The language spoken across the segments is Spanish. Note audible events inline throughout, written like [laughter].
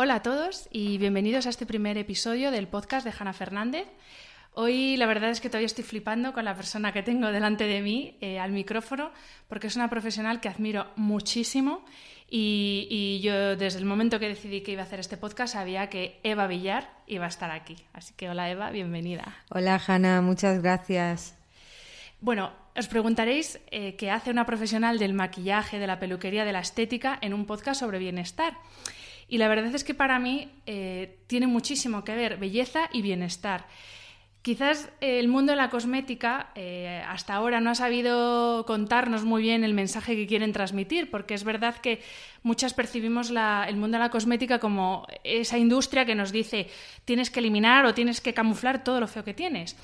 Hola a todos y bienvenidos a este primer episodio del podcast de Hanna Fernández. Hoy la verdad es que todavía estoy flipando con la persona que tengo delante de mí eh, al micrófono porque es una profesional que admiro muchísimo y, y, yo desde el momento que decidí que iba a hacer este podcast sabía que Eva Villar iba a estar aquí. Así que hola Eva, bienvenida. Hola Hanna, muchas gracias. Bueno, os preguntaréis eh, qué hace una profesional del maquillaje, de la peluquería, de la estética en un podcast sobre bienestar. Y la verdad es que para mí eh, tiene muchísimo que ver belleza y bienestar. Quizás el mundo de la cosmética eh, hasta ahora no ha sabido contarnos muy bien el mensaje que quieren transmitir, porque es verdad que muchas percibimos el mundo de la cosmética como esa industria que nos dice tienes que eliminar o tienes que camuflar todo lo feo que tienes.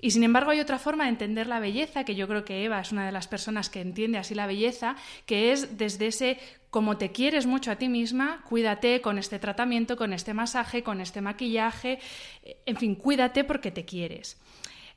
Y sin embargo hay otra forma de entender la belleza, que yo creo que Eva es una de las personas que entiende así la belleza, que es desde ese como te quieres mucho a ti misma, cuídate con este tratamiento, con este masaje, con este maquillaje, en fin, cuídate porque te quieres.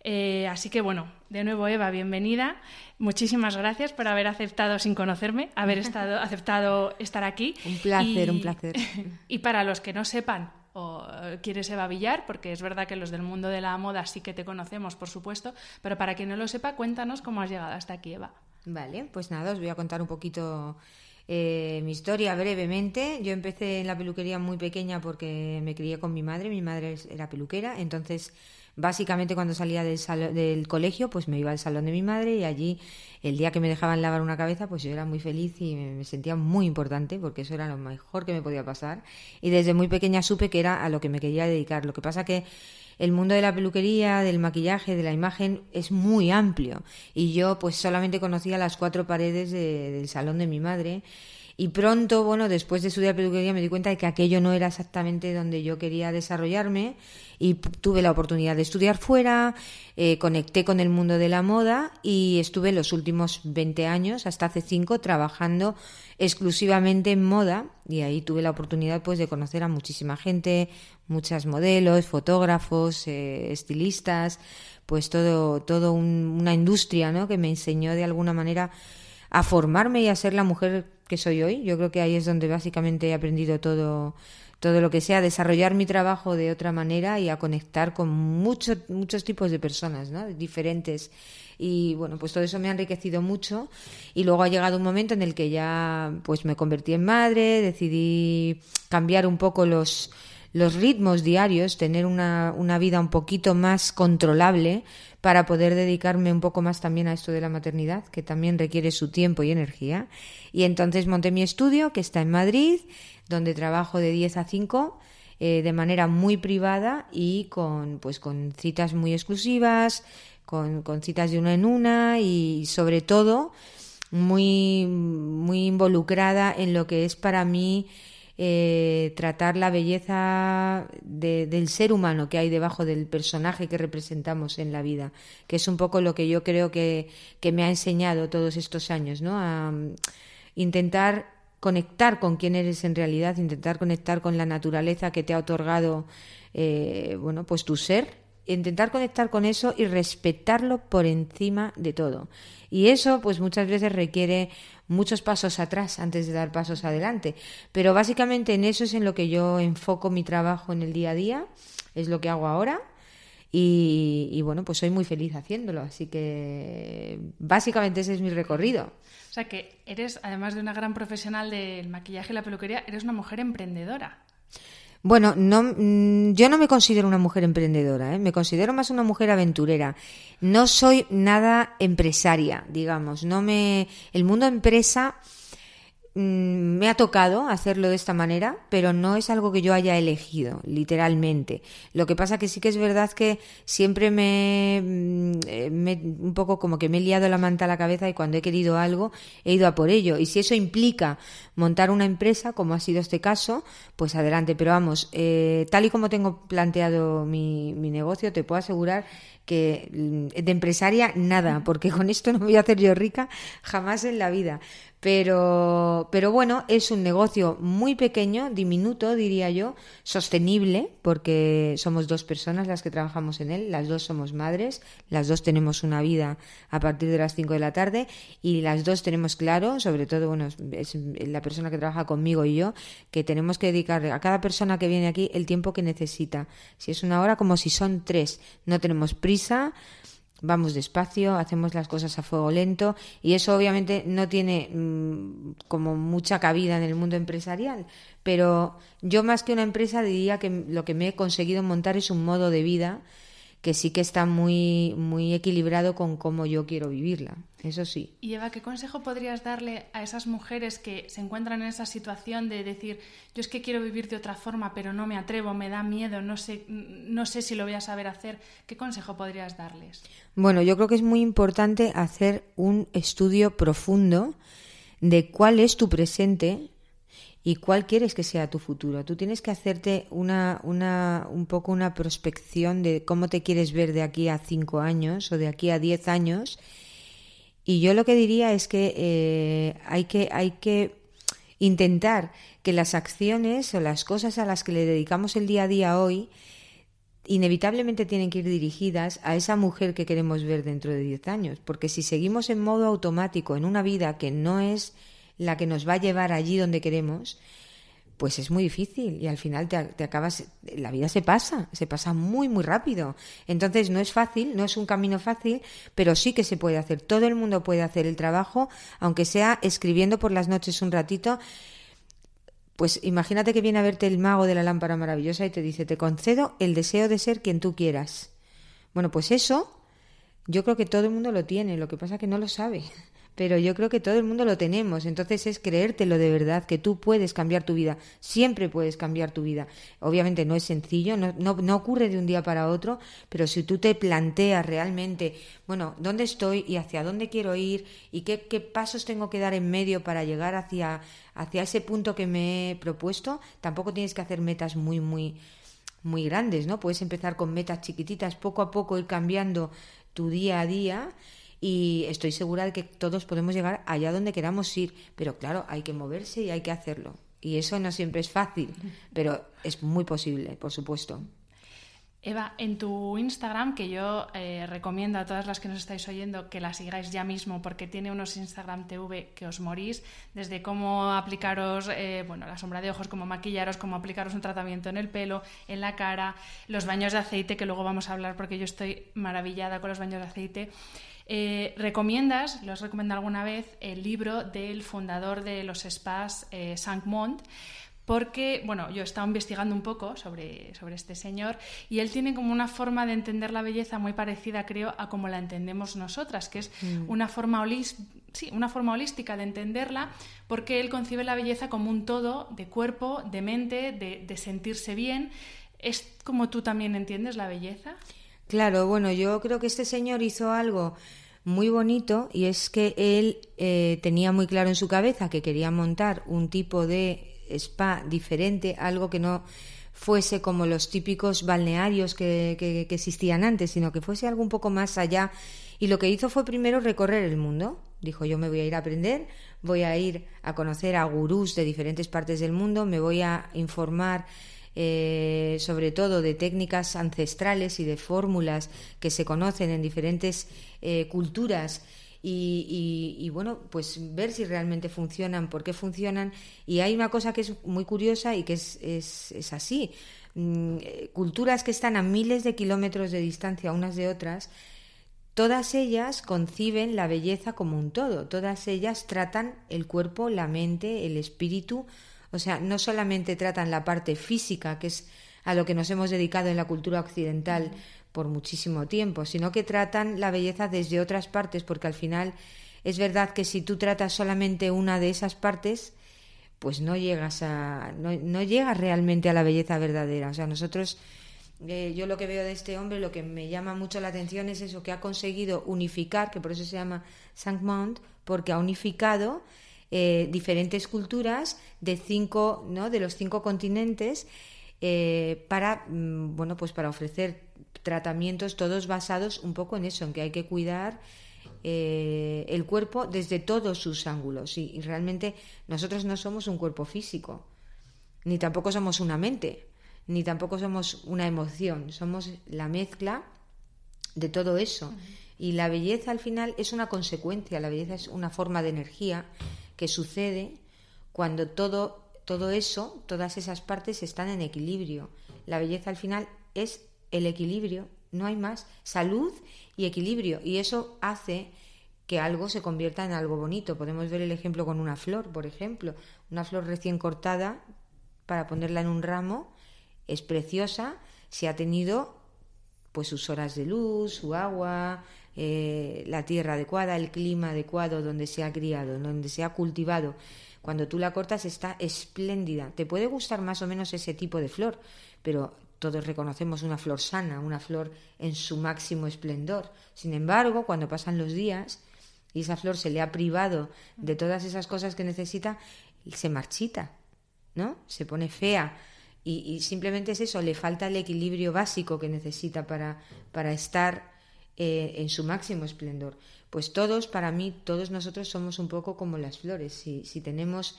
Eh, así que bueno, de nuevo Eva, bienvenida. Muchísimas gracias por haber aceptado sin conocerme, haber estado, [laughs] aceptado estar aquí. Un placer, un placer. [laughs] Y para los que no sepan o quieres Eva Villar, porque es verdad que los del mundo de la moda sí que te conocemos, por supuesto, pero para quien no lo sepa, cuéntanos cómo has llegado hasta aquí, Eva. Vale, pues nada, os voy a contar un poquito eh, mi historia brevemente. Yo empecé en la peluquería muy pequeña porque me crié con mi madre, mi madre era peluquera, entonces básicamente cuando salía del, del colegio pues me iba al salón de mi madre y allí el día que me dejaban lavar una cabeza pues yo era muy feliz y me, sentía muy importante porque eso era lo mejor que me podía pasar. Y desde muy pequeña supe que era a lo que me quería dedicar. Lo que pasa que el mundo de la peluquería, del maquillaje, de la imagen es muy amplio. Y yo pues solamente conocía las cuatro paredes del salón de mi madre y pronto, bueno, después de estudiar peluquería me di cuenta de que aquello no era exactamente donde yo quería desarrollarme y tuve la oportunidad de estudiar fuera, eh, conecté con el mundo de la moda y estuve los últimos 20 años, hasta hace 5, trabajando exclusivamente en moda y ahí tuve la oportunidad pues de conocer a muchísima gente, muchas modelos, fotógrafos, eh, estilistas, pues todo, todo una industria ¿no? que me enseñó de alguna manera a formarme y a ser la mujer soy hoy. Yo creo que ahí es donde básicamente he aprendido todo, todo lo que sea, desarrollar mi trabajo de otra manera y a conectar con muchos muchos tipos de personas, ¿no? diferentes. Y bueno, pues todo eso me ha enriquecido mucho. Y luego ha llegado un momento en el que ya pues me convertí en madre, decidí cambiar un poco los, los ritmos diarios, tener una, una vida un poquito más controlable para poder dedicarme un poco más también a esto de la maternidad, que también requiere su tiempo y energía. Y entonces monté mi estudio, que está en Madrid, donde trabajo de 10 a 5 eh, de manera muy privada y con, pues, con citas muy exclusivas, con, con citas de una en una y sobre todo muy, muy involucrada en lo que es para mí eh, tratar la belleza del ser humano que hay debajo del personaje que representamos en la vida, que es un poco lo que yo creo que, que me ha enseñado todos estos años, ¿no? Mm, intentar conectar con quién eres en realidad, intentar conectar con la naturaleza que te ha otorgado, eh, bueno, pues tu ser, intentar conectar con eso y respetarlo por encima de todo. Y eso, pues muchas veces requiere muchos pasos atrás antes de dar pasos adelante. Pero básicamente en eso es en lo que yo enfoco mi trabajo en el día a día, es lo que hago ahora. Y, y bueno, pues soy muy feliz haciéndolo. Así que básicamente ese es mi recorrido. O sea que eres, además de una gran profesional del maquillaje y la peluquería, eres una mujer emprendedora. Bueno, no, mm, yo no me considero una mujer emprendedora, ¿eh? me considero más una mujer aventurera. No soy nada empresaria, digamos. No me, el mundo empresa mm, me ha tocado hacerlo de esta manera, pero no es algo que yo haya elegido, literalmente. Lo que pasa que sí que es verdad que siempre me, mm, eh, me, un poco como que me he liado la manta a la cabeza y cuando he querido algo he ido a por ello. Y si eso implica montar una empresa, como ha sido este caso, pues adelante. Pero vamos, eh, tal y como tengo planteado mi, mi negocio, te puedo asegurar que mm, de empresaria nada, porque con esto no voy a hacer yo rica jamás en la vida. Pero, pero bueno, es un negocio muy pequeño, diminuto, diría yo, sostenible, porque somos dos personas las que trabajamos en él, las dos somos madres, las dos tenemos una vida a partir de las 5 de la tarde y las dos tenemos claro, sobre todo, bueno, es la persona que trabaja conmigo y yo, que tenemos que dedicar a cada persona que viene aquí el tiempo que necesita. Si es una hora, como si son tres. No tenemos prisa, vamos despacio, hacemos las cosas a fuego lento y eso obviamente no tiene mm, como mucha cabida en el mundo empresarial, pero yo más que una empresa diría que lo que me he conseguido montar es un modo de vida que sí que está muy, muy equilibrado con cómo yo quiero vivirla, eso sí. Y Eva, ¿qué consejo podrías darle a esas mujeres que se encuentran en esa situación de decir, yo es que quiero vivir de otra forma, pero no me atrevo, me da miedo, no sé, no sé si lo voy a saber hacer? ¿Qué consejo podrías darles? Bueno, yo creo que es muy importante hacer un estudio profundo de cuál es tu presente y cuál quieres que sea tu futuro. Tú tienes que hacerte una, una, un poco una prospección de cómo te quieres ver de aquí a cinco años o de aquí a diez años. Y yo lo que diría es que, eh, hay que hay que intentar que las acciones o las cosas a las que le dedicamos el día a día hoy inevitablemente tienen que ir dirigidas a esa mujer que queremos ver dentro de diez años. Porque si seguimos en modo automático en una vida que no es la que nos va a llevar allí donde queremos, pues es muy difícil y al final te, acabas, la vida se pasa, se pasa muy, muy rápido. Entonces no es fácil, no es un camino fácil, pero sí que se puede hacer. Todo el mundo puede hacer el trabajo, aunque sea escribiendo por las noches un ratito. Pues imagínate que viene a verte el mago de la lámpara maravillosa y te dice, te concedo el deseo de ser quien tú quieras. Bueno, pues eso yo creo que todo el mundo lo tiene, lo que pasa es que no lo sabe pero yo creo que todo el mundo lo tenemos. Entonces es creértelo de verdad, que tú puedes cambiar tu vida, siempre puedes cambiar tu vida. Obviamente no es sencillo, no, no, ocurre de un día para otro, pero si tú te planteas realmente, bueno, ¿dónde estoy y hacia dónde quiero ir y qué, qué pasos tengo que dar en medio para llegar hacia, hacia ese punto que me he propuesto? Tampoco tienes que hacer metas muy, muy muy grandes, ¿no? Puedes empezar con metas chiquititas, poco a poco ir cambiando tu día a día y estoy segura de que todos podemos llegar allá donde queramos ir, pero claro, hay que moverse y hay que hacerlo. Y eso no siempre es fácil, pero es muy posible, por supuesto. Eva, en tu Instagram, que yo eh, recomiendo a todas las que nos estáis oyendo que la sigáis ya mismo porque tiene unos Instagram TV que os morís, desde cómo aplicaros eh, bueno, la sombra de ojos, cómo maquillaros, cómo aplicaros un tratamiento en el pelo, en la cara, los baños de aceite, que luego vamos a hablar porque yo estoy maravillada con los baños de aceite. Eh, ¿Recomiendas, lo has recomendado alguna vez, el libro del fundador de los spas, eh, Mont? Porque, bueno, yo he estado investigando un poco sobre, sobre este señor y él tiene como una forma de entender la belleza muy parecida, creo, a como la entendemos nosotras, que es mm. una, forma sí, una forma holística de entenderla, porque él concibe la belleza como un todo de cuerpo, de mente, de, de sentirse bien. ¿Es como tú también entiendes la belleza? Claro, bueno, yo creo que este señor hizo algo muy bonito y es que él eh, tenía muy claro en su cabeza que quería montar un tipo de spa diferente, algo que no fuese como los típicos balnearios que, que, que, existían antes, sino que fuese algo un poco más allá. Y lo que hizo fue primero recorrer el mundo. Dijo, yo me voy a ir a aprender, voy a ir a conocer a gurús de diferentes partes del mundo, me voy a informar eh, sobre todo de técnicas ancestrales y de fórmulas que se conocen en diferentes eh, culturas. Y, bueno, pues ver si realmente funcionan, por qué funcionan. Y hay una cosa que es muy curiosa y que es, es, así. Mm, eh, culturas que están a miles de kilómetros de distancia unas de otras, todas ellas conciben la belleza como un todo, todas ellas tratan el cuerpo, la mente, el espíritu o sea, no solamente tratan la parte física, que es a lo que nos hemos dedicado en la cultura occidental por muchísimo tiempo, sino que tratan la belleza desde otras partes, porque al final es verdad que si tú tratas solamente una de esas partes, pues no llegas a no, llegas realmente a la belleza verdadera. O sea, nosotros eh, yo lo que veo de este hombre, lo que me llama mucho la atención es eso, que ha conseguido unificar, que por eso se llama Saint-Mont, porque ha unificado eh, diferentes culturas de cinco, ¿no? de los cinco continentes eh, para, mm, bueno, pues para ofrecer tratamientos todos basados un poco en eso, en que hay que cuidar el cuerpo desde todos sus ángulos. y realmente nosotros no somos un cuerpo físico, ni tampoco somos una mente ni tampoco somos una emoción, somos la mezcla de todo eso. Y la belleza al final es una consecuencia, la belleza es una forma de energía que sucede cuando todo, todo eso, todas esas partes están en equilibrio. La belleza al final es el equilibrio, no hay más, salud y equilibrio. Y eso hace que algo se convierta en algo bonito. Podemos ver el ejemplo con una flor, por ejemplo. Una flor recién cortada para ponerla en un ramo es preciosa si ha tenido pues sus horas de luz, su agua, eh, la tierra adecuada, el clima adecuado donde se ha criado, donde se ha cultivado. Cuando tú la cortas está espléndida. Te puede gustar más o menos ese tipo de flor, pero todos reconocemos una flor sana, una flor en su máximo esplendor. Sin embargo, cuando pasan los días y esa flor se le ha privado de todas esas cosas que necesita, se marchita, ¿no? Se pone fea, y, simplemente es eso, le falta el equilibrio básico que necesita para, para estar eh, en su máximo esplendor. Pues todos, para mí, todos nosotros somos un poco como las flores. Si, si tenemos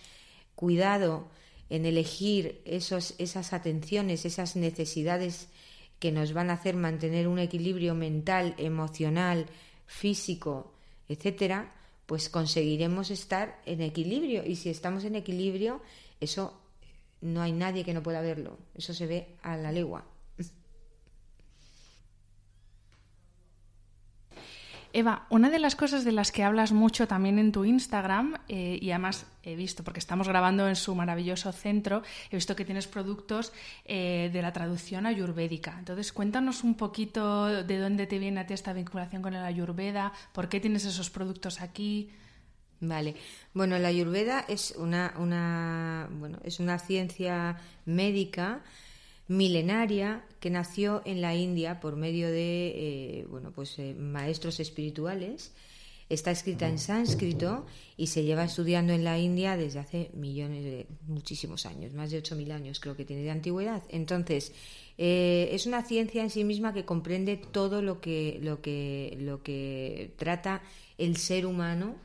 cuidado en elegir esos, esas atenciones, esas necesidades que nos van a hacer mantener un equilibrio mental, emocional, físico, etcétera, pues conseguiremos estar en equilibrio. Y si estamos en equilibrio, eso no hay nadie que no pueda verlo. Eso se ve a la legua. Eva, una de las cosas de las que hablas mucho también en tu Instagram, eh, y además he visto, porque estamos grabando en su maravilloso centro, he visto que tienes productos eh, de la traducción ayurvédica. Entonces, cuéntanos un poquito de dónde te viene a ti esta vinculación con el ayurveda, por qué tienes esos productos aquí. Vale. Bueno, la ayurveda es una, una, bueno, es una ciencia médica milenaria que nació en la India por medio de eh, bueno, pues, eh, maestros espirituales. Está escrita en sánscrito y se lleva estudiando en la India desde hace millones de muchísimos años, más de 8.000 años creo que tiene de antigüedad. Entonces, eh, es una ciencia en sí misma que comprende todo lo que, lo que, lo que trata el ser humano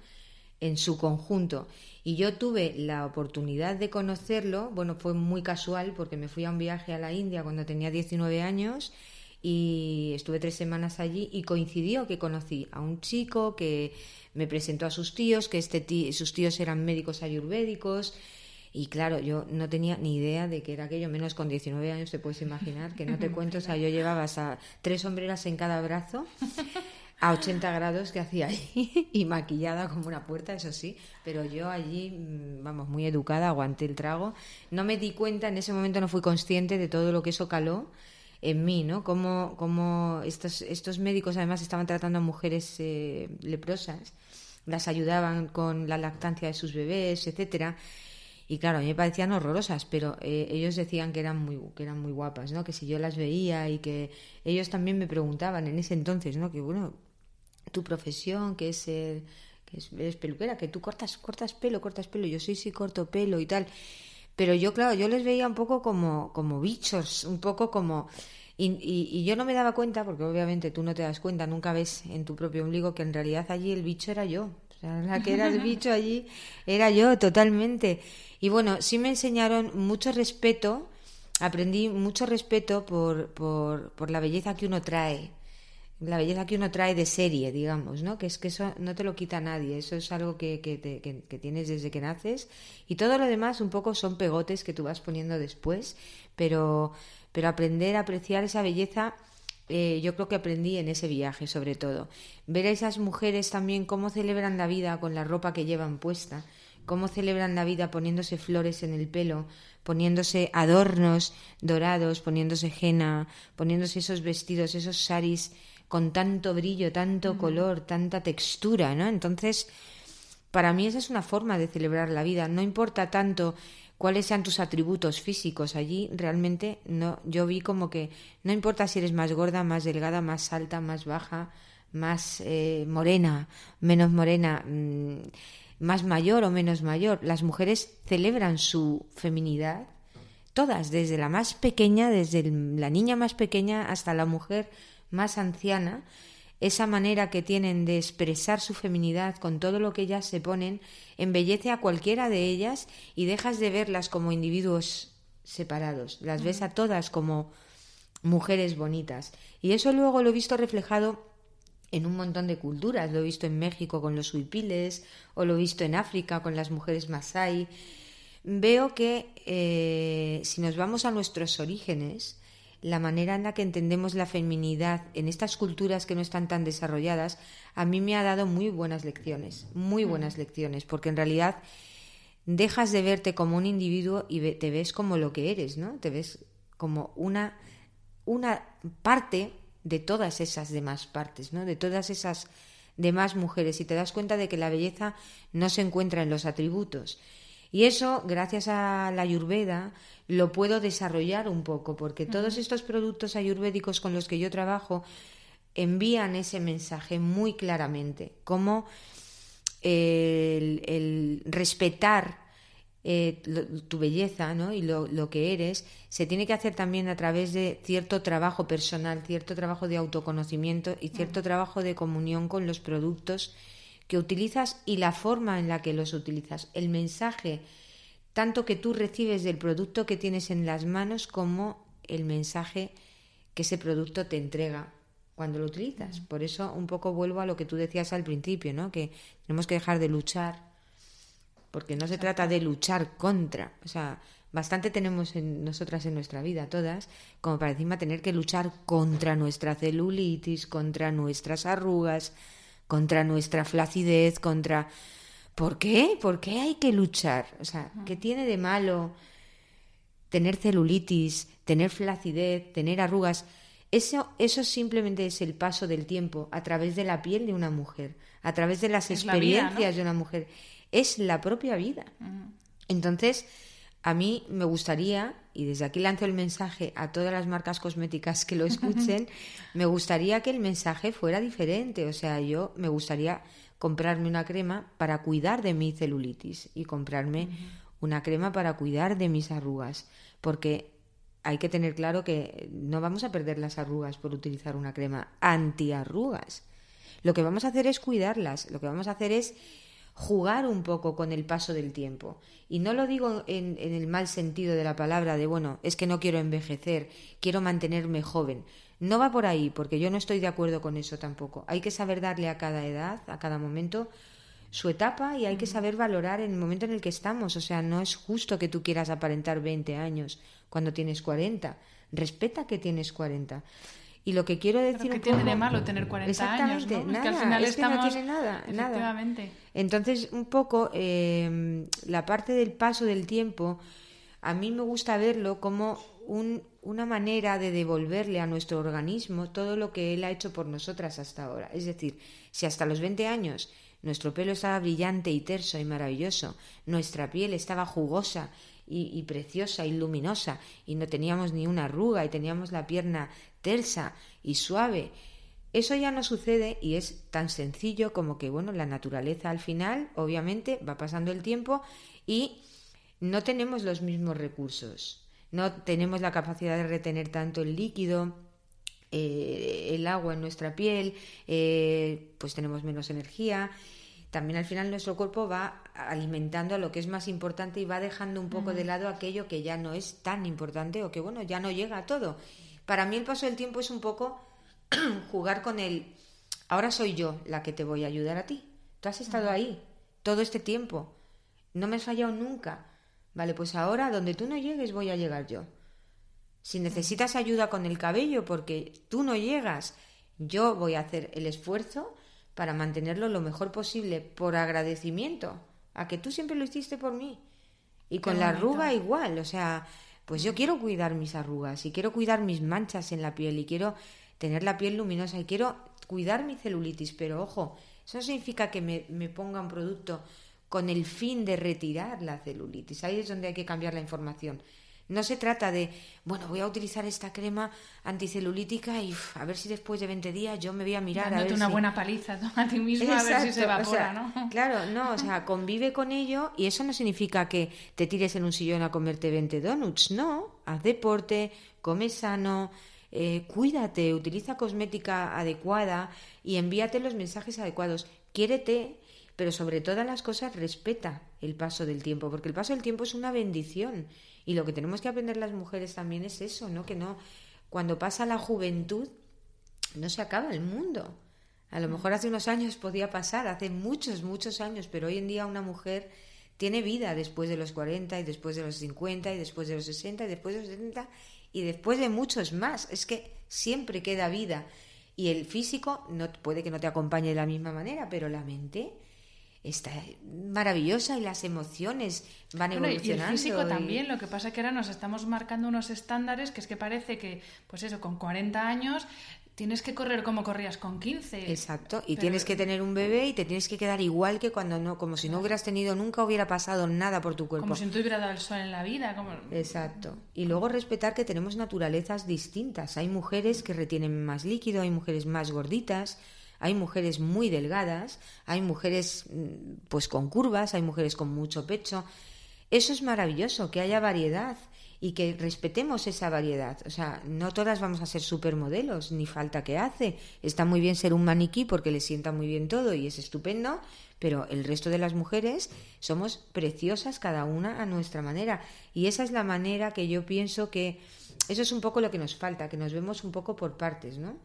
en su conjunto. Y yo tuve la oportunidad de conocerlo, bueno, fue muy casual porque me fui a un viaje a la India cuando tenía 19 años y estuve tres semanas allí y coincidió que conocí a un chico que me presentó a sus tíos, que este sus tíos eran médicos ayurvédicos. Y claro, yo no tenía ni idea de que era aquello, menos con 19 años te puedes imaginar, que no te [laughs] cuento, o sea, yo llevaba tres sombreras en cada brazo a 80 grados que hacía ahí [laughs] y maquillada como una puerta, eso sí, pero yo allí, mm, vamos, muy educada, aguanté el trago. No me di cuenta, en ese momento no fui consciente de todo lo que eso caló en mí, ¿no? Como, como estos, estos médicos además estaban tratando a mujeres eh, leprosas, las ayudaban con la lactancia de sus bebés, etcétera. Y claro, a mí me parecían horrorosas, pero eh, ellos decían que eran muy que eran muy guapas, ¿no? Que si yo las veía y que ellos también me preguntaban en ese entonces, ¿no? Que bueno, tu profesión, que es ser, que es, eres peluquera, que tú cortas, cortas pelo, cortas pelo, yo sí, sí corto pelo y tal. Pero yo, claro, yo les veía un poco como, como bichos, un poco como... Y, y, yo no me daba cuenta, porque obviamente tú no te das cuenta, nunca ves en tu propio ombligo que en realidad allí el bicho era yo. O sea, la que era el bicho allí era yo totalmente. Y bueno, sí me enseñaron mucho respeto, aprendí mucho respeto por, por, por la belleza que uno trae, la belleza que uno trae de serie, digamos, ¿no? Que es que eso no te lo quita nadie, eso es algo que, que, que, tienes desde que naces y todo lo demás un poco son pegotes que tú vas poniendo después, pero, pero aprender a apreciar esa belleza eh, yo creo que aprendí en ese viaje sobre todo. Ver a esas mujeres también cómo celebran la vida con la ropa que llevan puesta, cómo celebran la vida poniéndose flores en el pelo, poniéndose adornos dorados, poniéndose henna, poniéndose esos vestidos, esos saris con tanto brillo, tanto color, tanta textura, ¿no? Entonces, para mí esa es una forma de celebrar la vida. No importa tanto cuáles sean tus atributos físicos allí, realmente no, yo vi como que no importa si eres más gorda, más delgada, más alta, más baja, más eh, morena, menos morena, mm, más mayor o menos mayor. Las mujeres celebran su feminidad, todas, desde la más pequeña, desde la niña más pequeña hasta la mujer más anciana, esa manera que tienen de expresar su feminidad con todo lo que ellas se ponen, embellece a cualquiera de ellas y dejas de verlas como individuos separados, las ves a todas como mujeres bonitas. Y eso luego lo he visto reflejado en un montón de culturas. Lo he visto en México con los huipiles, o lo he visto en África con las mujeres masai. Veo que eh, si nos vamos a nuestros orígenes, la manera en la que entendemos la feminidad en estas culturas que no están tan desarrolladas, a mí me ha dado muy buenas lecciones, muy mm. buenas lecciones, porque en realidad dejas de verte como un individuo y te ves como lo que eres, ¿no? Te ves como una, una parte de todas esas demás partes, ¿no? De todas esas demás mujeres y te das cuenta de que la belleza no se encuentra en los atributos. Y eso, gracias a la ayurveda, lo puedo desarrollar un poco, porque todos estos productos ayurvédicos con los que yo trabajo envían ese mensaje muy claramente, como el, el respetar eh, tu belleza ¿no? y lo, lo, que eres, se tiene que hacer también a través de cierto trabajo personal, cierto trabajo de autoconocimiento y cierto trabajo de comunión con los productos que utilizas y la forma en la que los utilizas. El mensaje, tanto que tú recibes del producto que tienes en las manos como el mensaje que ese producto te entrega cuando lo utilizas. Por eso un poco vuelvo a lo que tú decías al principio, ¿no? Que tenemos que dejar de luchar porque no se trata de luchar contra, o sea, bastante tenemos en nosotras en nuestra vida, todas, como para encima tener que luchar contra nuestra celulitis, contra nuestras arrugas, contra nuestra flacidez, contra... ¿Por qué? ¿Por qué hay que luchar? O sea, ¿qué tiene de malo tener celulitis, tener flacidez, tener arrugas? Eso, eso simplemente es el paso del tiempo a través de la piel de una mujer, a través de las experiencias de una mujer es la propia vida. Entonces, a mí me gustaría, y desde aquí lanzo el mensaje a todas las marcas cosméticas que lo [laughs] escuchen, me gustaría que el mensaje fuera diferente. O sea, yo me gustaría comprarme una crema para cuidar de mi celulitis y comprarme una crema para cuidar de mis arrugas. Porque hay que tener claro que no vamos a perder las arrugas por utilizar una crema antiarrugas. Lo que vamos a hacer es cuidarlas, lo que vamos a hacer es jugar un poco con el paso del tiempo. Y no lo digo en, el mal sentido de la palabra, de bueno, es que no quiero envejecer, quiero mantenerme joven. No va por ahí, porque yo no estoy de acuerdo con eso tampoco. Hay que saber darle a cada edad, a cada momento, su etapa y hay que saber valorar en el momento en el que estamos. O sea, no es justo que tú quieras aparentar 20 años cuando tienes 40. Respeta que tienes 40. Y lo que quiero decir. ¿Qué tiene de malo tener 40 años? ¿no? Nada, que al final estamos... no tiene nada, nada. Entonces, un poco eh, la parte del paso del tiempo, a mí me gusta verlo como un, una manera de devolverle a nuestro organismo todo lo que él ha hecho por nosotras hasta ahora. Es decir, si hasta los 20 años nuestro pelo estaba brillante y terso y maravilloso, nuestra piel estaba jugosa y, preciosa y luminosa y no teníamos ni una arruga y teníamos la pierna tersa y suave. Eso ya no sucede y es tan sencillo como que, bueno, la naturaleza al final, obviamente, va pasando el tiempo y no tenemos los mismos recursos. No tenemos la capacidad de retener tanto el líquido, eh, el agua en nuestra piel, eh, pues tenemos menos energía también al final nuestro cuerpo va alimentando a lo que es más importante y va dejando un poco de lado aquello que ya no es tan importante o que bueno, ya no llega a todo. Para mí el paso del tiempo es un poco [clears throat] jugar con el ahora soy yo la que te voy a ayudar a ti. Tú has estado ahí todo este tiempo. No me has fallado nunca. Vale, pues ahora donde tú no llegues voy a llegar yo. Si necesitas ayuda con el cabello porque tú no llegas, yo voy a hacer el esfuerzo para mantenerlo lo mejor posible por agradecimiento a que tú siempre lo hiciste por mí. Y con la arruga igual, o sea, pues yo quiero cuidar mis arrugas y quiero cuidar mis manchas en la piel y quiero tener la piel luminosa y quiero cuidar mi celulitis, pero ojo, eso no significa que me, me ponga un producto con el fin de retirar la celulitis. Ahí es donde hay que cambiar la información. No se trata de, bueno, voy a utilizar esta crema anticelulítica y a ver si después de 20 días yo me voy a mirar. Dándote a ver una si... buena paliza a ti mismo a ver si se evapora, ¿no? [laughs] Claro, no, o sea, convive con ello y eso no significa que te tires en un sillón a comerte 20 donuts, no. Haz deporte, come sano, eh, cuídate, utiliza cosmética adecuada y envíate los mensajes adecuados. Quiérete, pero sobre todas las cosas respeta el paso del tiempo, porque el paso del tiempo es una bendición y lo que tenemos que aprender las mujeres también es eso, ¿no? Que no, cuando pasa la juventud, no se acaba el mundo. A lo mejor hace unos años podía pasar, hace muchos, muchos años, pero hoy en día una mujer tiene vida después de los 40 y después de los 50 y después de los 60 y después de los 70 y después de muchos más. Es que siempre queda vida. Y el físico no, puede que no te acompañe de la misma manera, pero la mente está maravillosa y las emociones van evolucionando. y el físico también, lo que pasa es que ahora nos estamos marcando unos estándares que es que parece que, pues eso, con 40 años tienes que correr como corrías con 15. Exacto, y tienes que tener un bebé y te tienes que quedar igual que cuando no, como si no hubieras tenido, nunca hubiera pasado nada por tu cuerpo. Como si no te hubiera dado el sol en la vida. Como... Exacto. Y luego respetar que tenemos naturalezas distintas. Hay mujeres que retienen más líquido, hay mujeres más gorditas, hay mujeres muy delgadas, hay mujeres mm, pues con curvas, hay mujeres con mucho pecho. Eso es maravilloso, que haya variedad y que respetemos esa variedad. O sea, no todas vamos a ser supermodelos, ni falta que hace. Está muy bien ser un maniquí porque le sienta muy bien todo y es estupendo, pero el resto de las mujeres somos preciosas cada una a nuestra manera. Y esa es la manera que yo pienso que eso es un poco lo que nos falta, que nos vemos un poco por partes, ¿no?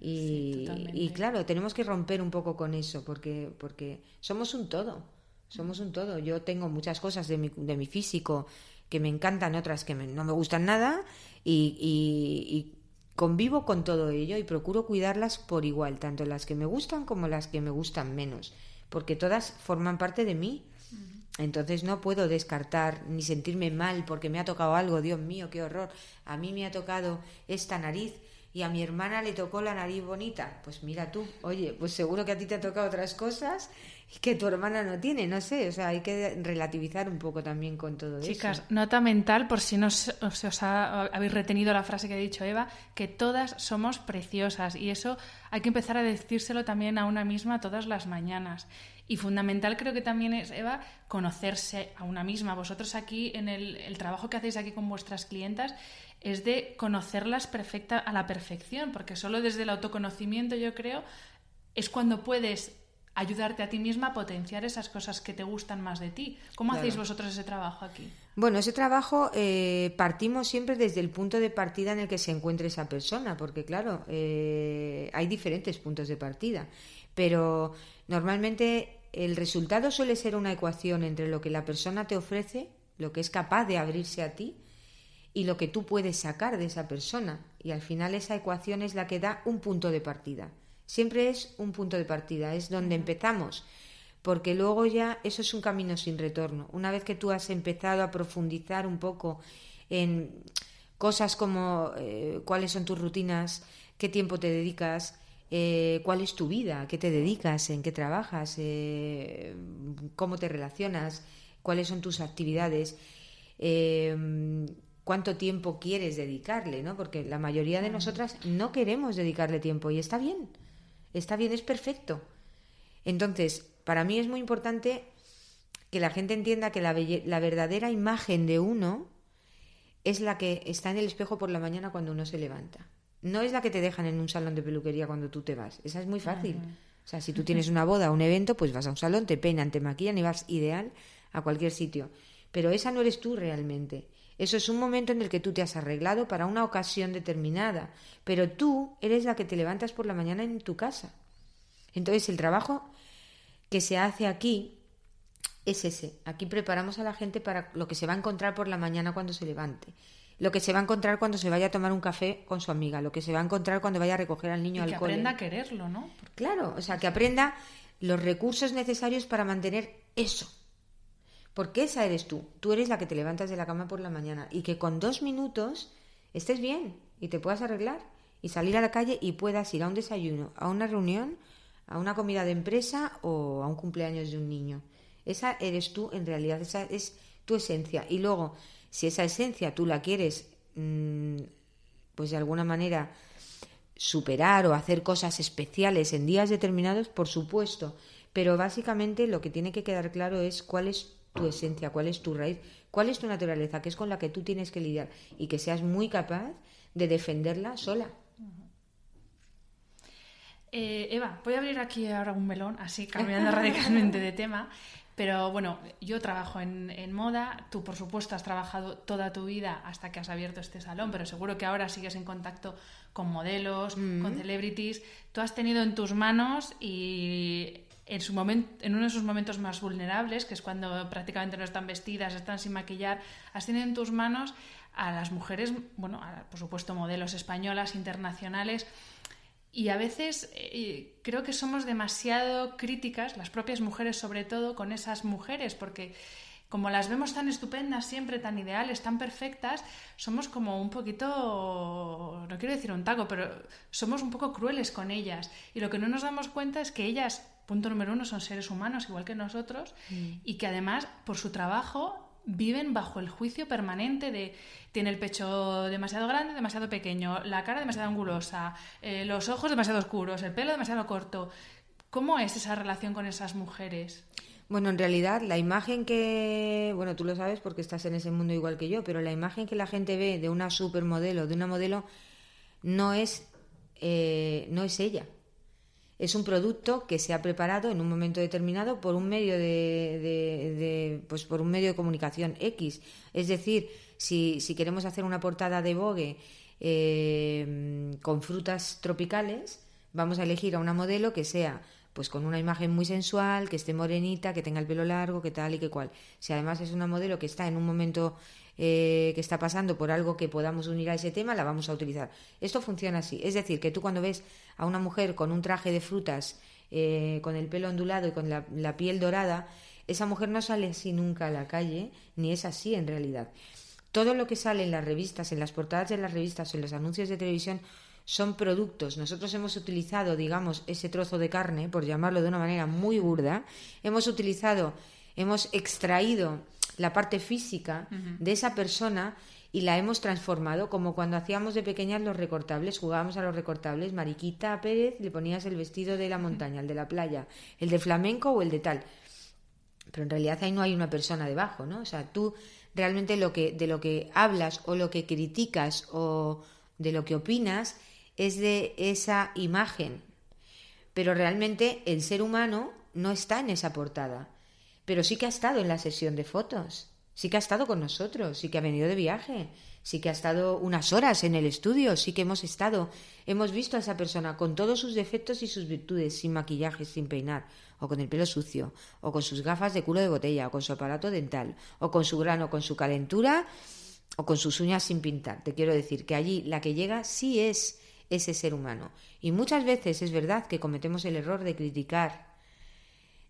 Y, y claro, tenemos que romper un poco con eso porque, porque somos un todo. Somos un todo. Yo tengo muchas cosas de mi, de mi físico que me encantan, otras que no me gustan nada y, y, convivo con todo ello y procuro cuidarlas por igual, tanto las que me gustan como las que me gustan menos, porque todas forman parte de mí. Entonces no puedo descartar ni sentirme mal porque me ha tocado algo, Dios mío, qué horror. A mí me ha tocado esta nariz y a mi hermana le tocó la nariz bonita. Pues mira tú, oye, pues seguro que a ti te ha tocado otras cosas que tu hermana no tiene, no sé, o sea, hay que relativizar un poco también con todo eso. Chicas, nota mental, por si no os, os habéis retenido la frase que ha dicho Eva, que todas somos preciosas y eso hay que empezar a decírselo también a una misma todas las mañanas. Y fundamental creo que también es, Eva, conocerse a una misma. Vosotros aquí, en el, el trabajo que hacéis aquí con vuestras clientas, es de conocerlas perfecta, a la perfección, porque solo desde el autoconocimiento, yo creo, es cuando puedes ayudarte a ti misma a potenciar esas cosas que te gustan más de ti. ¿Cómo hacéis vosotros ese trabajo aquí? Bueno, ese trabajo eh, partimos siempre desde el punto de partida en el que se encuentre esa persona, porque claro, eh, hay diferentes puntos de partida, pero normalmente el resultado suele ser una ecuación entre lo que la persona te ofrece, lo que es capaz de abrirse a ti, y lo que tú puedes sacar de esa persona. Y al final esa ecuación es la que da un punto de partida. Siempre es un punto de partida, es donde empezamos, porque luego ya eso es un camino sin retorno. Una vez que tú has empezado a profundizar un poco en cosas como eh, cuáles son tus rutinas, qué tiempo te dedicas, eh, cuál es tu vida, qué te dedicas, en qué trabajas, eh, cómo te relacionas, cuáles son tus actividades, cuánto tiempo quieres dedicarle, ¿no? Porque la mayoría de nosotras no queremos dedicarle tiempo y está bien está bien, es perfecto. Entonces, para mí es muy importante que la gente entienda que la, la, verdadera imagen de uno es la que está en el espejo por la mañana cuando uno se levanta. No es la que te dejan en un salón de peluquería cuando tú te vas. Esa es muy fácil. O sea, si tú tienes una boda o un evento, pues vas a un salón, te peinan, te maquillan y vas ideal a cualquier sitio. Pero esa no eres tú realmente. Eso es un momento en el que tú te has arreglado para una ocasión determinada, pero tú eres la que te levantas por la mañana en tu casa. Entonces el trabajo que se hace aquí es ese. Aquí preparamos a la gente para lo que se va a encontrar por la mañana cuando se levante, lo que se va a encontrar cuando se vaya a tomar un café con su amiga, lo que se va a encontrar cuando vaya a recoger al niño y al que aprenda a quererlo, ¿no? Claro, o sea, que aprenda los recursos necesarios para mantener eso. Porque esa eres tú. Tú eres la que te levantas de la cama por la mañana y que con dos minutos estés bien y te puedas arreglar y salir a la calle y puedas ir a un desayuno, a una reunión, a una comida de empresa o a un cumpleaños de un niño. Esa eres tú en realidad, esa es tu esencia. Y luego, si esa esencia tú la quieres, mm, pues de alguna manera superar o hacer cosas especiales en días determinados, por supuesto. Pero básicamente lo que tiene que quedar claro es cuál es tu esencia, cuál es tu raíz, cuál es tu naturaleza, que es con la que tú tienes que lidiar y que seas muy capaz de defenderla sola. Eh, Eva, voy a abrir aquí ahora un melón, así cambiando [laughs] radicalmente de tema. Pero bueno, yo trabajo en, moda, tú por supuesto has trabajado toda tu vida hasta que has abierto este salón, pero seguro que ahora sigues en contacto con modelos, mm. con celebrities. Tú has tenido en tus manos y en, su momento, en uno de sus momentos más vulnerables, que es cuando prácticamente no están vestidas, están sin maquillar, has tenido en tus manos a las mujeres, bueno, por supuesto modelos españolas, internacionales, y a veces eh, creo que somos demasiado críticas, las propias mujeres sobre todo, con esas mujeres, porque como las vemos tan estupendas, siempre tan ideales, tan perfectas, somos como un poquito, no quiero decir un taco, pero somos un poco crueles con ellas. Y lo que no nos damos cuenta es que ellas, punto número uno, son seres humanos igual que nosotros mm. y que además por su trabajo viven bajo el juicio permanente de tiene el pecho demasiado grande, demasiado pequeño, la cara demasiado angulosa, eh, los ojos demasiado oscuros, el pelo demasiado corto. ¿Cómo es esa relación con esas mujeres? Bueno, en realidad la imagen que, bueno, tú lo sabes porque estás en ese mundo igual que yo, pero la imagen que la gente ve de una supermodelo, de una modelo, no es, eh, no es ella es un producto que se ha preparado en un momento determinado por un medio de, pues por un medio de comunicación X. Es decir, si, si queremos hacer una portada de Vogue eh, con frutas tropicales, vamos a elegir a una modelo que sea pues con una imagen muy sensual, que esté morenita, que tenga el pelo largo, que tal y que cual. Si además es una modelo que está en un momento eh, que está pasando por algo que podamos unir a ese tema, la vamos a utilizar. Esto funciona así. Es decir, que tú cuando ves a una mujer con un traje de frutas, eh, con el pelo ondulado y con la, la piel dorada, esa mujer no sale así nunca a la calle, ni es así en realidad. Todo lo que sale en las revistas, en las portadas de las revistas, en los anuncios de televisión, son productos. Nosotros hemos utilizado, digamos, ese trozo de carne, por llamarlo de una manera muy burda, hemos utilizado, hemos extraído la parte física de esa persona y la hemos transformado como cuando hacíamos de pequeñas los recortables, jugábamos a los recortables, Mariquita Pérez, le ponías el vestido de la montaña, el de la playa, el de flamenco o el de tal. Pero en realidad ahí no hay una persona debajo, ¿no? O sea, tú realmente lo que, de lo que hablas o lo que criticas o de lo que opinas es de esa imagen. Pero realmente el ser humano no está en esa portada pero sí que ha estado en la sesión de fotos, sí que ha estado con nosotros, sí que ha venido de viaje, sí que ha estado unas horas en el estudio, sí que hemos estado, hemos visto a esa persona con todos sus defectos y sus virtudes, sin maquillaje, sin peinar, o con el pelo sucio, o con sus gafas de culo de botella, o con su aparato dental, o con su grano, con su calentura, o con sus uñas sin pintar. Te quiero decir que allí la que llega sí es ese ser humano. Y muchas veces es verdad que cometemos el error de criticar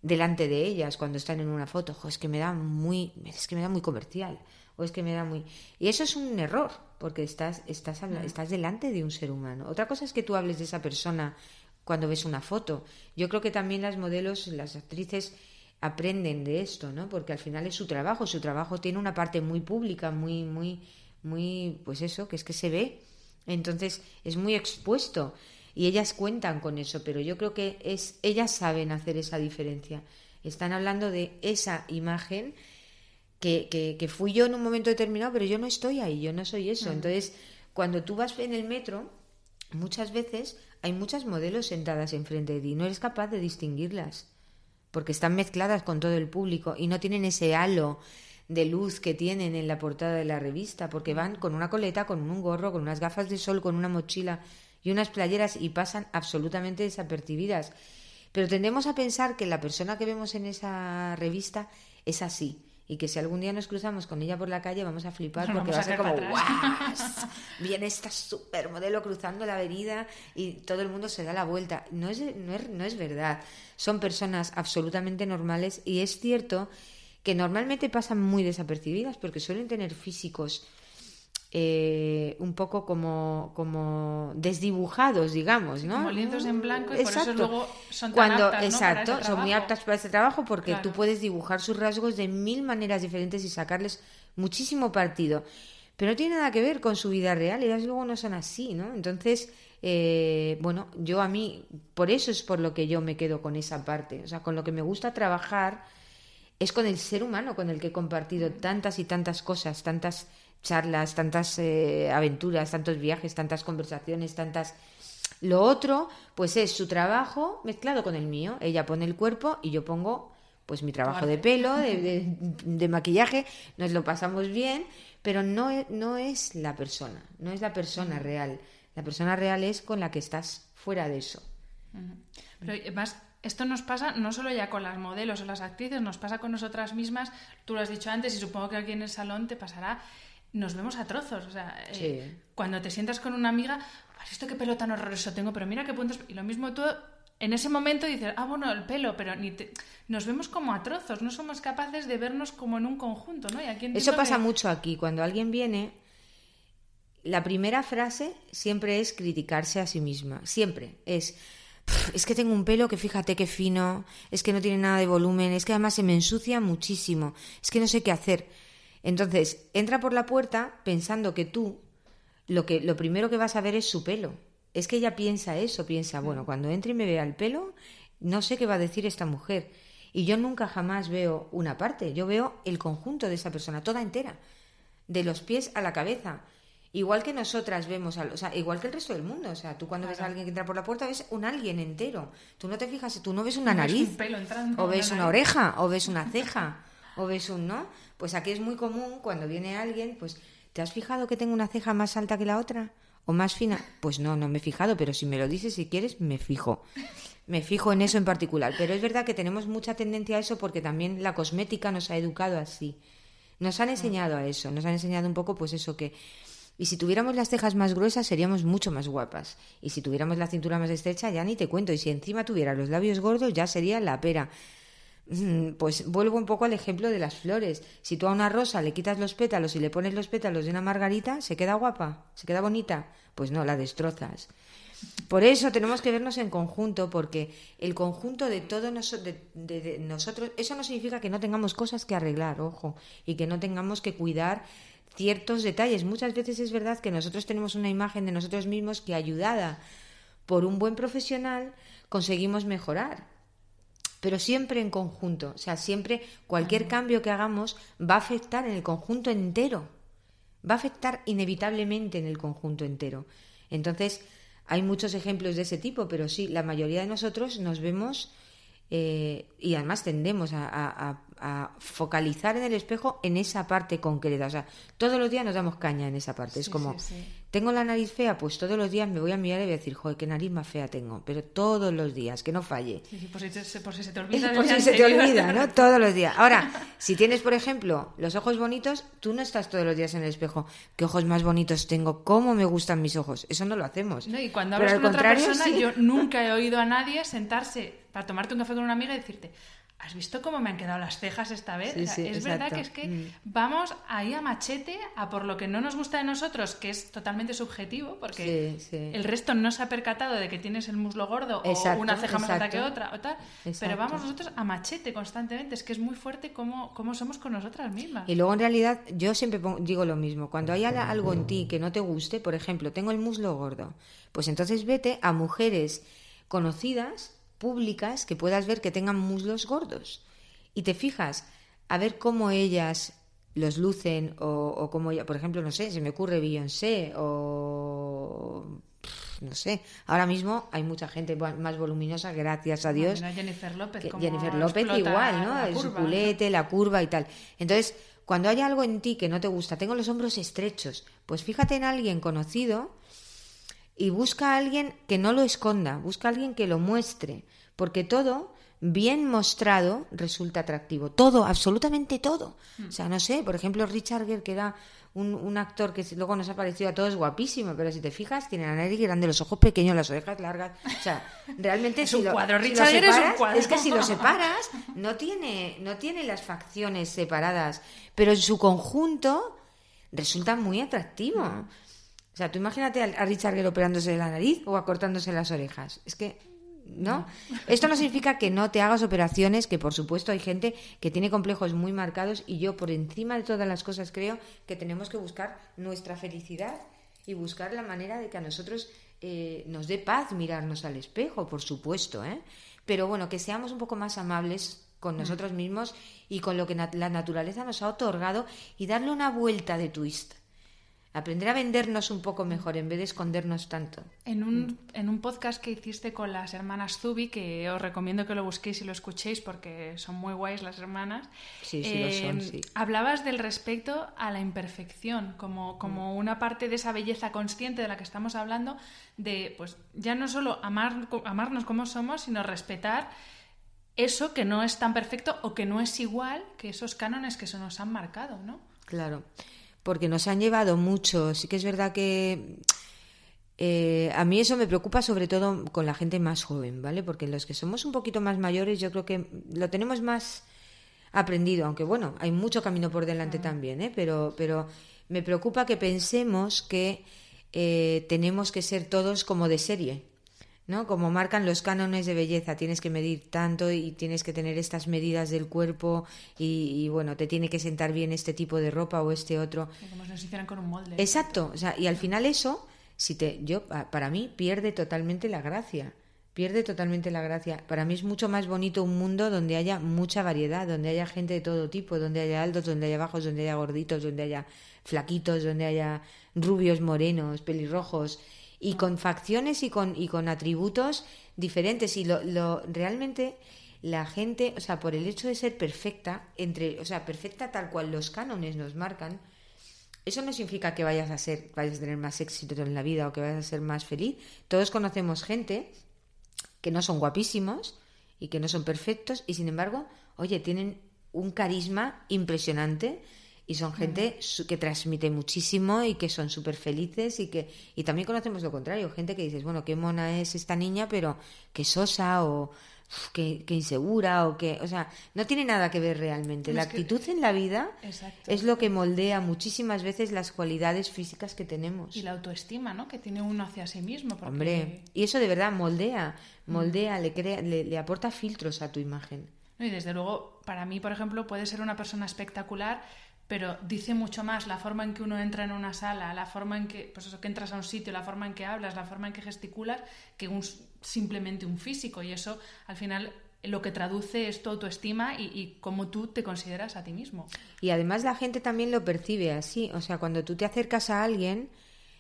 delante de ellas cuando están en una foto. es que me da muy, es que me da muy comercial. O es que me da muy. Y eso es un error, porque estás, estás, estás delante de un ser humano. Otra cosa es que tú hables de esa persona cuando ves una foto. Yo creo que también las modelos, las actrices aprenden de esto, ¿no? Porque al final es su trabajo, su trabajo tiene una parte muy pública, muy, muy, muy, pues eso, que es que se ve. Entonces es muy expuesto y ellas cuentan con eso, pero yo creo que es ellas saben hacer esa diferencia. Están hablando de esa imagen que, que, fui yo en un momento determinado, pero yo no estoy ahí, yo no soy eso. Entonces, cuando tú vas en el metro, muchas veces hay muchas modelos sentadas enfrente de ti, no eres capaz de distinguirlas, porque están mezcladas con todo el público y no tienen ese halo de luz que tienen en la portada de la revista, porque van con una coleta, con un gorro, con unas gafas de sol, con una mochila y unas playeras y pasan absolutamente desapercibidas. Pero tendemos a pensar que la persona que vemos en esa revista es así y que si algún día nos cruzamos con ella por la calle vamos a flipar porque va a ser como ¡guau! [laughs] Viene esta supermodelo cruzando la avenida y todo el mundo se da la vuelta. No es, no es, no es verdad. Son personas absolutamente normales y es cierto que normalmente pasan muy desapercibidas porque suelen tener físicos eh, un poco como, como desdibujados, digamos, ¿no? Como lienzos en blanco y por eso luego son tan Cuando, aptas, ¿no? Exacto, para son muy aptas para este trabajo porque Claro. tú puedes dibujar sus rasgos de mil maneras diferentes y sacarles muchísimo partido. Pero no tiene nada que ver con su vida real, ellas luego no son así, ¿no? Entonces, eh, bueno, yo a mí, por eso es por lo que yo me quedo con esa parte, o sea, con lo que me gusta trabajar es con el ser humano con el que he compartido tantas y tantas cosas, tantas charlas, tantas eh, aventuras, tantos viajes, tantas conversaciones, tantas... Lo otro, pues es su trabajo mezclado con el mío. Ella pone el cuerpo y yo pongo pues mi trabajo de pelo, de, [laughs] de- de maquillaje, nos lo pasamos bien, pero no es, no es la persona, no es la persona real. La persona real es con la que estás fuera de eso. Pero además, esto nos pasa no solo ya con las modelos o las actrices, nos pasa con nosotras mismas. Tú lo has dicho antes y supongo que aquí en el salón te pasará. Nos vemos a trozos. O sea, eh, Sí. cuando te sientas con una amiga, ¿has visto qué pelo tan horroroso tengo? Pero mira qué puntos. Y lo mismo tú. En ese momento dices, ah, bueno, el pelo, pero ni te- nos vemos como a trozos, no somos capaces de vernos como en un conjunto, ¿no? Y aquí Eso pasa que- mucho aquí. Cuando alguien viene, la primera frase siempre es criticarse a sí misma. Siempre. Es, "Pf, es que tengo un pelo que fíjate qué fino, es que no tiene nada de volumen, es que además se me ensucia muchísimo, es que no sé qué hacer. Entonces, entra por la puerta pensando que tú lo, que, lo primero que vas a ver es su pelo. Es que ella piensa eso, piensa, bueno, cuando entre y me vea el pelo, no sé qué va a decir esta mujer. Y yo nunca jamás veo una parte, yo veo el conjunto de esa persona, toda entera, de los pies a la cabeza. Igual que nosotras vemos, al, o sea, igual que el resto del mundo. O sea, tú cuando ves a alguien que entra por la puerta ves un alguien entero. Tú no te fijas, tú no ves una No ves nariz, un pelo entrando, o ves una una nariz. oreja, o ves una ceja, o ves un, ¿no? Pues aquí es muy común cuando viene alguien, pues, ¿te has fijado que tengo una ceja más alta que la otra? ¿O más fina? Pues no, no me he fijado, pero si me lo dices si quieres, me fijo. Me fijo en eso en particular. Pero es verdad que tenemos mucha tendencia a eso porque también la cosmética nos ha educado así. Nos han enseñado a eso, nos han enseñado un poco pues eso que... Y si tuviéramos las cejas más gruesas seríamos mucho más guapas. Y si tuviéramos la cintura más estrecha ya ni te cuento. Y si encima tuviera los labios gordos ya sería la pera. Mm, Pues vuelvo un poco al ejemplo de las flores. Si tú a una rosa le quitas los pétalos y le pones los pétalos de una margarita, ¿se queda guapa? ¿Se queda bonita? Pues no, la destrozas. Por eso tenemos que vernos en conjunto, porque el conjunto de todos de nosotros, eso no significa que no tengamos cosas que arreglar, ojo, y que no tengamos que cuidar ciertos detalles. Muchas veces es verdad que nosotros tenemos una imagen de nosotros mismos que ayudada por un buen profesional conseguimos mejorar pero siempre en conjunto. O sea, siempre cualquier cambio que hagamos va a afectar en el conjunto entero. Va a afectar inevitablemente en el conjunto entero. Entonces, hay muchos ejemplos de ese tipo, pero sí, la mayoría de nosotros nos vemos eh, y además tendemos a, a- a- a focalizar en el espejo en esa parte concreta. O sea, todos los días nos damos caña en esa parte. es como, sí, sí. tengo la nariz fea, pues todos los días me voy a mirar y voy a decir, joder, qué nariz más fea tengo. Pero todos los días, que no falle. Por, si te, por si se te [laughs] olvida. Por si se te olvida, ¿no? [laughs] Todos los días. Ahora, si tienes, por ejemplo, los ojos bonitos, tú no estás todos los días en el espejo. ¿Qué ojos más bonitos tengo? ¿Cómo me gustan mis ojos? Eso no lo hacemos. No, y cuando Pero hablas al con otra contrario, persona, yo nunca he oído a nadie sentarse para tomarte un café con una amiga y decirte, ¿has visto cómo me han quedado las cejas esta vez? Sí, O sea, sí, es verdad que es que Mm. vamos ahí a machete a por lo que no nos gusta de nosotros, que es totalmente subjetivo, porque Sí, el resto no se ha percatado de que tienes el muslo gordo Exacto, o una ceja más alta que otra o tal. Pero vamos nosotros a machete constantemente. Es que es muy fuerte cómo, cómo somos con nosotras mismas. Y luego en realidad yo siempre pongo- digo lo mismo, cuando hay algo en ti que no te guste, por ejemplo, tengo el muslo gordo, pues entonces vete a mujeres conocidas, públicas, que puedas ver que tengan muslos gordos. Y te fijas a ver cómo ellas los lucen o, o cómo ella, por ejemplo, no sé, se me ocurre Beyoncé o no sé, ahora mismo hay mucha gente más voluminosa, gracias a Dios, Jennifer López. que cómo Jennifer López explota igual, ¿no? El curva, culete, la curva y tal. Entonces, cuando hay algo en ti que no te gusta, tengo los hombros estrechos, pues fíjate en alguien conocido y busca a alguien que no lo esconda, busca a alguien que lo muestre, porque todo bien mostrado resulta atractivo, todo, absolutamente todo. O sea, no sé, por ejemplo, Richard Gere, que era un, un actor que luego nos ha parecido a todos guapísimo, pero si te fijas, tiene la nariz grande, los ojos pequeños, las orejas largas. O sea, [laughs] realmente Es si un lo- cuadro, si lo Richard es un cuadro. es que si lo separas, no tiene, no tiene las facciones separadas, pero en su conjunto resulta muy atractivo. O sea, tú imagínate a Richard Gere operándose la nariz o acortándose las orejas. Es que ¿no? Esto no significa que no te hagas operaciones, que por supuesto hay gente que tiene complejos muy marcados y yo por encima de todas las cosas creo que tenemos que buscar nuestra felicidad y buscar la manera de que a nosotros eh, nos dé paz mirarnos al espejo, por supuesto, ¿eh? Pero bueno, que seamos un poco más amables con mm. nosotros mismos y con lo que la naturaleza nos ha otorgado y darle una vuelta de twist aprender a vendernos un poco mejor en vez de escondernos tanto. En un, en un podcast que hiciste con las hermanas Zubi, que os recomiendo que lo busquéis y lo escuchéis porque son muy guays las hermanas, sí, sí, lo son, eh, sí. hablabas del respeto a la imperfección como, como mm. una parte de esa belleza consciente de la que estamos hablando, de pues ya no solo amar, amarnos como somos, sino respetar eso que no es tan perfecto o que no es igual que esos cánones que se nos han marcado, ¿no? Claro porque nos han llevado mucho. Sí que es verdad que eh, a mí eso me preocupa sobre todo con la gente más joven, ¿vale? Porque los que somos un poquito más mayores yo creo que lo tenemos más aprendido, aunque bueno, hay mucho camino por delante también, ¿eh? Pero, pero me preocupa que pensemos que eh, tenemos que ser todos como de serie. ¿No? Como marcan los cánones de belleza, tienes que medir tanto y tienes que tener estas medidas del cuerpo y, bueno, te tiene que sentar bien este tipo de ropa o este otro. Como si nos hicieran con un molde. Exacto, o sea, y al final eso, si te, yo, para mí, pierde totalmente la gracia. Pierde totalmente la gracia. Para mí es mucho más bonito un mundo donde haya mucha variedad, donde haya gente de todo tipo, donde haya altos, donde haya bajos, donde haya gorditos, donde haya flaquitos, donde haya rubios, morenos, pelirrojos y con facciones y con, y con atributos diferentes. Y lo, lo, realmente la gente, o sea, por el hecho de ser perfecta, entre, o sea, perfecta tal cual los cánones nos marcan, eso no significa que vayas a ser, vayas a tener más éxito en la vida o que vayas a ser más feliz. Todos conocemos gente que no son guapísimos y que no son perfectos y sin embargo, oye, tienen un carisma impresionante y son gente que transmite muchísimo y que son súper felices y que y también conocemos lo contrario, gente que dices, bueno, qué mona es esta niña, pero que sosa o que, insegura o que, o sea, no tiene nada que ver realmente. la actitud en la vida es lo que moldea muchísimas veces las cualidades físicas que tenemos. Y la autoestima, ¿no? Que tiene uno hacia sí mismo. Hombre, y eso de verdad moldea, moldea, le, crea, le, le aporta filtros a tu imagen. Y desde luego, para mí, por ejemplo, puede ser una persona espectacular pero dice mucho más la forma en que uno entra en una sala, la forma en que, pues eso, que entras a un sitio, la forma en que hablas, la forma en que gesticulas, que un, simplemente un físico. Y eso, al final, lo que traduce es tu autoestima y, y cómo tú te consideras a ti mismo. Y además la gente también lo percibe así. O sea, cuando tú te acercas a alguien,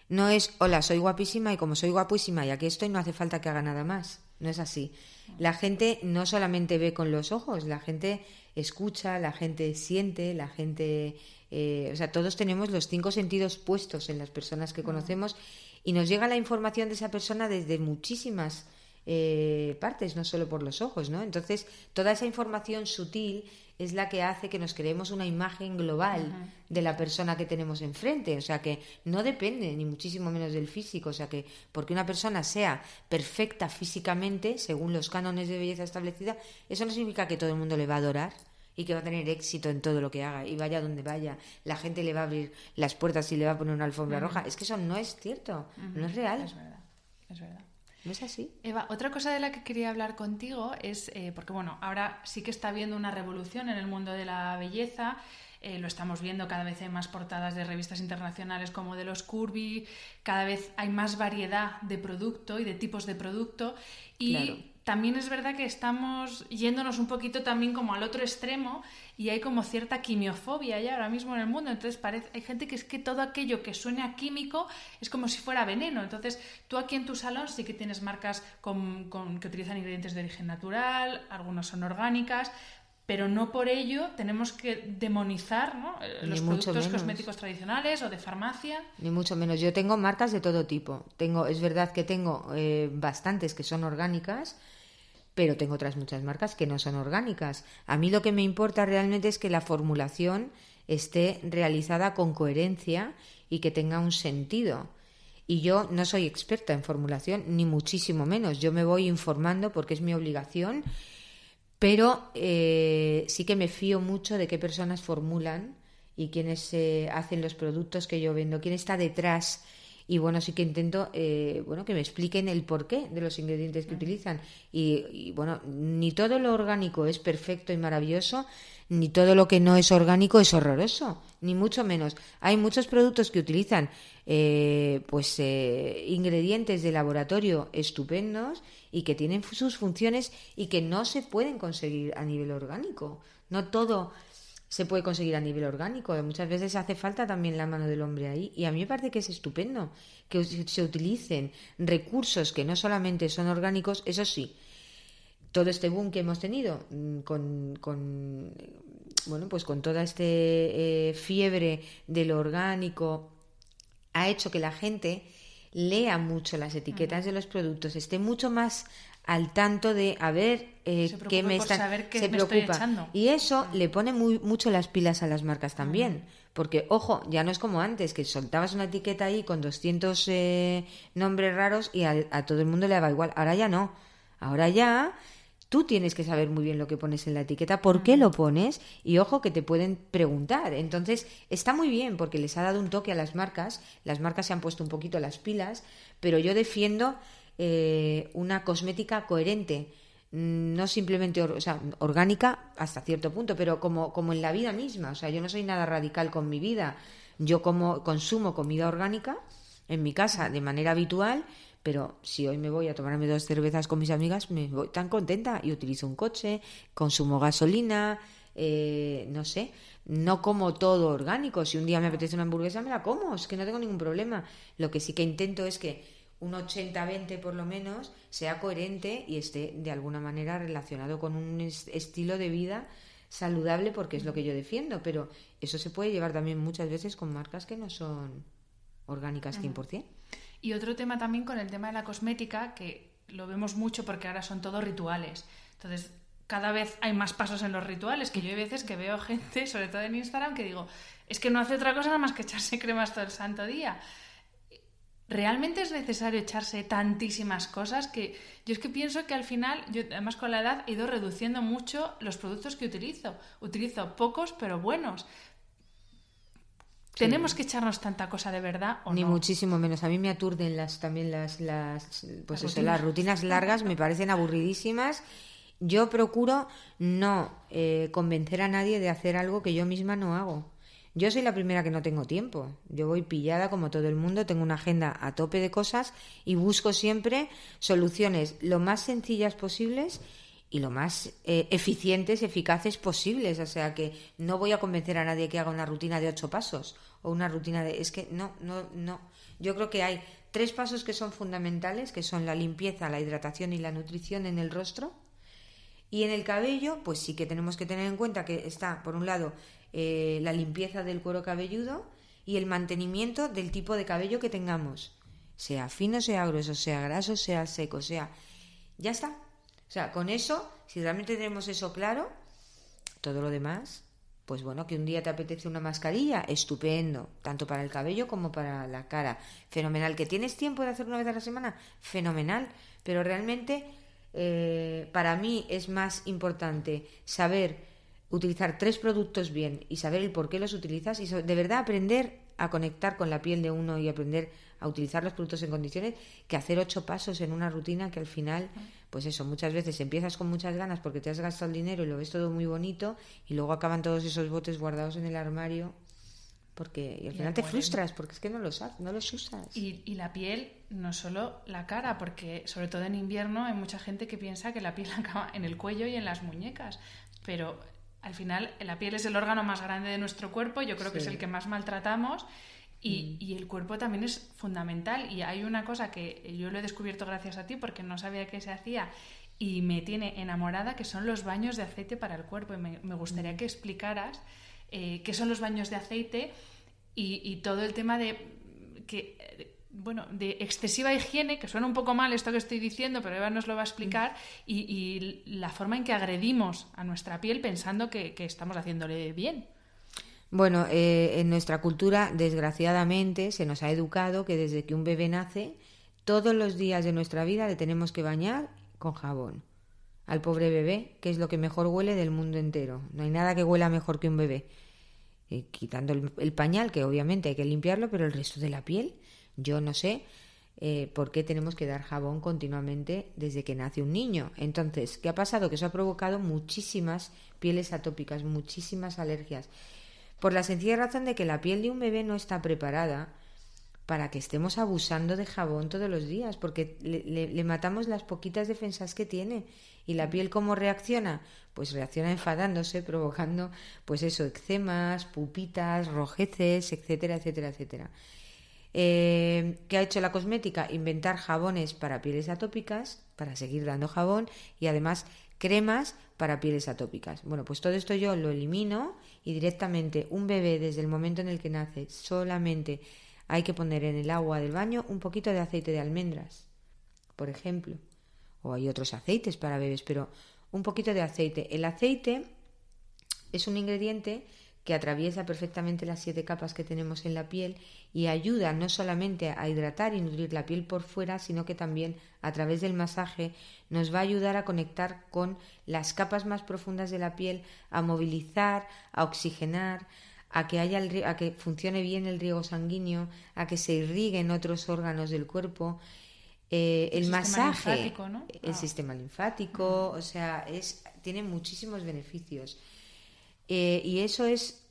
no es, hola, soy guapísima y como soy guapísima y aquí estoy, no hace falta que haga nada más. No es así. La gente no solamente ve con los ojos, la gente escucha, la gente siente, la gente... Eh, o sea, todos tenemos los cinco sentidos puestos en las personas que conocemos y nos llega la información de esa persona desde muchísimas eh, partes, no solo por los ojos, ¿no? Entonces, toda esa información sutil es la que hace que nos creemos una imagen global de la persona que tenemos enfrente. O sea que no depende ni muchísimo menos del físico. O sea que porque una persona sea perfecta físicamente, según los cánones de belleza establecida, eso no significa que todo el mundo le va a adorar y que va a tener éxito en todo lo que haga y vaya donde vaya. La gente le va a abrir las puertas y le va a poner una alfombra roja. Es que eso no es cierto, no es real. Es verdad, es verdad. ¿No es así? Eva, otra cosa de la que quería hablar contigo es, eh, porque bueno, ahora sí que está habiendo una revolución en el mundo de la belleza. Eh, lo estamos viendo cada vez hay más portadas de revistas internacionales como de los Curvy, cada vez hay más variedad de producto y de tipos de producto. Y también es verdad que estamos yéndonos un poquito también como al otro extremo y hay como cierta quimiofobia ya ahora mismo en el mundo. Entonces parece, hay gente que es que todo aquello que suene a químico es como si fuera veneno. Entonces tú aquí en tu salón sí que tienes marcas con, que utilizan ingredientes de origen natural, algunas son orgánicas, pero no por ello tenemos que demonizar eh, los productos cosméticos tradicionales o de farmacia. Ni mucho menos. Yo tengo marcas de todo tipo. Tengo, es verdad que tengo eh, bastantes que son orgánicas pero tengo otras muchas marcas que no son orgánicas. A mí lo que me importa realmente es que la formulación esté realizada con coherencia y que tenga un sentido. Y yo no soy experta en formulación, ni muchísimo menos. Yo me voy informando porque es mi obligación, pero eh, sí que me fío mucho de qué personas formulan y quiénes eh, hacen los productos que yo vendo, quién está detrás. Y bueno, sí que intento eh, bueno, que me expliquen el porqué de los ingredientes que utilizan. Y, bueno, ni todo lo orgánico es perfecto y maravilloso, ni todo lo que no es orgánico es horroroso, ni mucho menos. Hay muchos productos que utilizan eh, pues ingredientes de laboratorio estupendos y que tienen sus funciones y que no se pueden conseguir a nivel orgánico. No todo se puede conseguir a nivel orgánico. Muchas veces hace falta también la mano del hombre ahí. Y a mí me parece que es estupendo que se utilicen recursos que no solamente son orgánicos, eso sí. Todo este boom que hemos tenido mm, con, con bueno, pues con toda esta eh, fiebre de lo orgánico ha hecho que la gente lea mucho las etiquetas de los productos, esté mucho más al tanto de a ver eh, qué me está se preocupa. y eso le pone muy mucho las pilas a las marcas también. Porque ojo ya no es como antes que soltabas una etiqueta ahí con 200 eh, nombres raros y a, todo el mundo le daba igual. Ahora ya no. Ahora ya tú tienes que saber muy bien lo que pones en la etiqueta por qué lo pones y ojo que te pueden preguntar. Entonces está muy bien porque les ha dado un toque a las marcas. Las marcas se han puesto un poquito las pilas pero yo defiendo eh, una cosmética coherente, mm, no simplemente orgánica hasta cierto punto, pero como, como en la vida misma. O sea, yo no soy nada radical con mi vida. Yo como consumo comida orgánica en mi casa de manera habitual, pero si hoy me voy a tomarme dos cervezas con mis amigas, me voy tan contenta y utilizo un coche, consumo gasolina, eh, no sé, no como todo orgánico. Si un día me apetece una hamburguesa, me la como, es que no tengo ningún problema. Lo que sí que intento es que un 80-20 por lo menos sea coherente y esté de alguna manera relacionado con un estilo de vida saludable porque es lo que yo defiendo, pero eso se puede llevar también muchas veces con marcas que no son orgánicas 100%. Y otro tema también con el tema de la cosmética, que lo vemos mucho porque ahora son todos rituales. Entonces, cada vez hay más pasos en los rituales, que yo hay veces que veo gente, [laughs] sobre todo en Instagram, que digo, es que no hace otra cosa nada más que echarse cremas todo el santo día. ¿Realmente es necesario echarse tantísimas cosas? Que yo es que pienso que al final, yo además con la edad he ido reduciendo mucho los productos que utilizo. Utilizo pocos pero buenos. ¿Tenemos que echarnos tanta cosa de verdad o Ni muchísimo menos. A mí me aturden las también las, las pues eso, las rutinas largas, me parecen aburridísimas. Yo procuro no eh, convencer a nadie de hacer algo que yo misma no hago. Yo soy la primera que no tengo tiempo. Yo voy pillada como todo el mundo, tengo una agenda a tope de cosas y busco siempre soluciones lo más sencillas posibles y lo más eh, eficientes, eficaces posibles. O sea que no voy a convencer a nadie que haga una rutina de ocho pasos o una rutina de... Es que no, no, no. Yo creo que hay tres pasos que son fundamentales, que son la limpieza, la hidratación y la nutrición en el rostro. Y en el cabello, pues sí que tenemos que tener en cuenta que está, por un lado, eh, la limpieza del cuero cabelludo y el mantenimiento del tipo de cabello que tengamos, sea fino, sea grueso, sea graso, sea seco, sea... Ya está. O sea, con eso, si realmente tenemos eso claro, todo lo demás, pues bueno, que un día te apetece una mascarilla, estupendo, tanto para el cabello como para la cara. Fenomenal. ¿Que tienes tiempo de hacer una vez a la semana? Fenomenal. Pero realmente, eh, para mí es más importante saber utilizar tres productos bien y saber el por qué los utilizas y de verdad aprender a conectar con la piel de uno y aprender a utilizar los productos en condiciones que hacer ocho pasos en una rutina que al final, pues eso, muchas veces empiezas con muchas ganas porque te has gastado el dinero y lo ves todo muy bonito y luego acaban todos esos botes guardados en el armario porque y al final te frustras porque es que no los, no los usas. Y, y, la piel, no solo la cara, porque sobre todo en invierno hay mucha gente que piensa que la piel [laughs] acaba en el cuello y en las muñecas, pero al final la piel es el órgano más grande de nuestro cuerpo, yo creo que es el que más maltratamos y, mm. y, el cuerpo también es fundamental. Y hay una cosa que yo lo he descubierto gracias a ti porque no sabía que se hacía y me tiene enamorada, que son los baños de aceite para el cuerpo. Y me, gustaría mm. que explicaras eh, qué son los baños de aceite y, y todo el tema de que bueno, de excesiva higiene, que suena un poco mal esto que estoy diciendo, pero Eva nos lo va a explicar, y, la forma en que agredimos a nuestra piel pensando que, estamos haciéndole bien. Bueno, eh, en nuestra cultura, desgraciadamente, se nos ha educado que desde que un bebé nace, todos los días de nuestra vida le tenemos que bañar con jabón. Al pobre bebé, que es lo que mejor huele del mundo entero. No hay nada que huela mejor que un bebé. eh, quitando el, pañal, que obviamente hay que limpiarlo, pero el resto de la piel, yo no sé eh, por qué tenemos que dar jabón continuamente desde que nace un niño. Entonces, ¿qué ha pasado? Que eso ha provocado muchísimas pieles atópicas, muchísimas alergias, por la sencilla razón de que la piel de un bebé no está preparada para que estemos abusando de jabón todos los días, porque le, matamos las poquitas defensas que tiene. ¿Y la piel cómo reacciona? Pues reacciona enfadándose, provocando, pues eso, eczemas, pupitas, rojeces, etcétera, etcétera, etcétera. Eh, ¿Qué ha hecho la cosmética? Inventar jabones para pieles atópicas, para seguir dando jabón, y además cremas para pieles atópicas. Bueno, pues todo esto yo lo elimino y directamente un bebé desde el momento en el que nace solamente hay que poner en el agua del baño un poquito de aceite de almendras, por ejemplo. O hay otros aceites para bebés, pero un poquito de aceite. El aceite es un ingrediente que atraviesa perfectamente las siete capas que tenemos en la piel y ayuda no solamente a hidratar y nutrir la piel por fuera, sino que también a través del masaje nos va a ayudar a conectar con las capas más profundas de la piel, a movilizar, a oxigenar, a que, haya a que funcione bien el riego sanguíneo, a que se irriguen otros órganos del cuerpo. Eh, el, masaje, el ah. sistema linfático, o sea, es, tiene muchísimos beneficios. Eh, y eso es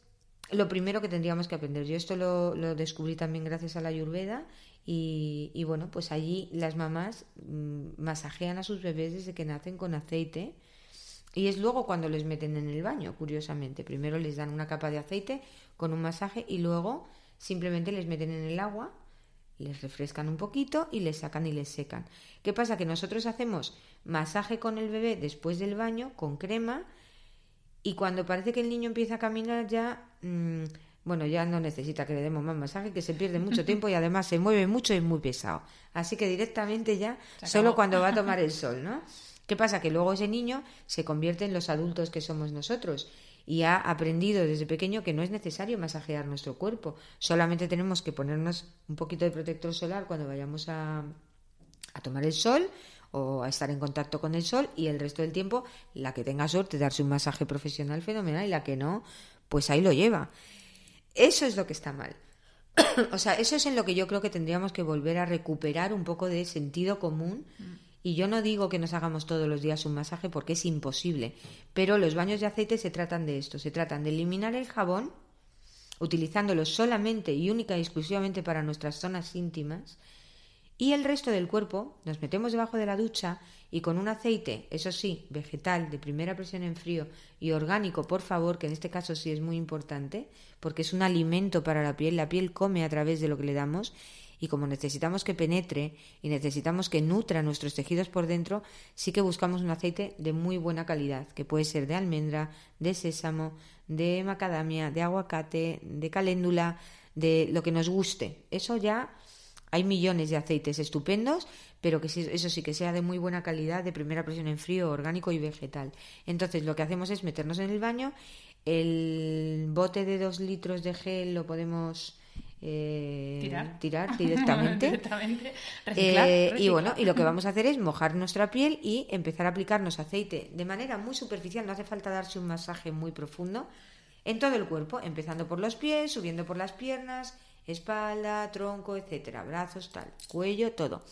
lo primero que tendríamos que aprender. Yo esto lo, descubrí también gracias a la Ayurveda y, y, bueno, pues allí las mamás mm, masajean a sus bebés desde que nacen con aceite y es luego cuando les meten en el baño, curiosamente. Primero les dan una capa de aceite con un masaje y luego simplemente les meten en el agua, les refrescan un poquito y les sacan y les secan. ¿Qué pasa? Que nosotros hacemos masaje con el bebé después del baño con crema y cuando parece que el niño empieza a caminar ya... Mm, bueno, ya no necesita que le demos más masaje, que se pierde mucho [laughs] tiempo y además se mueve mucho y es muy pesado. Así que directamente ya, solo cuando va a tomar el [laughs] sol, ¿no? ¿Qué pasa? Que luego ese niño se convierte en los adultos que somos nosotros y ha aprendido desde pequeño que no es necesario masajear nuestro cuerpo, solamente tenemos que ponernos un poquito de protector solar cuando vayamos a, a tomar el sol o a estar en contacto con el sol y el resto del tiempo la que tenga suerte darse un masaje profesional fenomenal y la que no, pues ahí lo lleva. Eso es lo que está mal. [clears throat] o sea, eso es en lo que yo creo que tendríamos que volver a recuperar un poco de sentido común. Mm. Y yo no digo que nos hagamos todos los días un masaje porque es imposible, pero los baños de aceite se tratan de esto, se tratan de eliminar el jabón utilizándolo solamente y única y exclusivamente para nuestras zonas íntimas y el resto del cuerpo nos metemos debajo de la ducha y con un aceite, eso sí, vegetal, de primera presión en frío y orgánico, por favor, que en este caso sí es muy importante, porque es un alimento para la piel, la piel come a través de lo que le damos y como necesitamos que penetre y necesitamos que nutra nuestros tejidos por dentro, sí que buscamos un aceite de muy buena calidad, que puede ser de almendra, de sésamo, de macadamia, de aguacate, de caléndula, de lo que nos guste. Eso ya hay millones de aceites estupendos, pero que eso sí que sea de muy buena calidad, de primera presión en frío, orgánico y vegetal. Entonces lo que hacemos es meternos en el baño, el bote de dos litros de gel lo podemos eh, tirar, [laughs] directamente. Eh, y bueno, y lo que vamos a hacer es mojar nuestra piel y empezar a aplicarnos aceite de manera muy superficial, no hace falta darse un masaje muy profundo en todo el cuerpo, empezando por los pies, subiendo por las piernas, espalda, tronco, etcétera, brazos, tal, cuello, todo.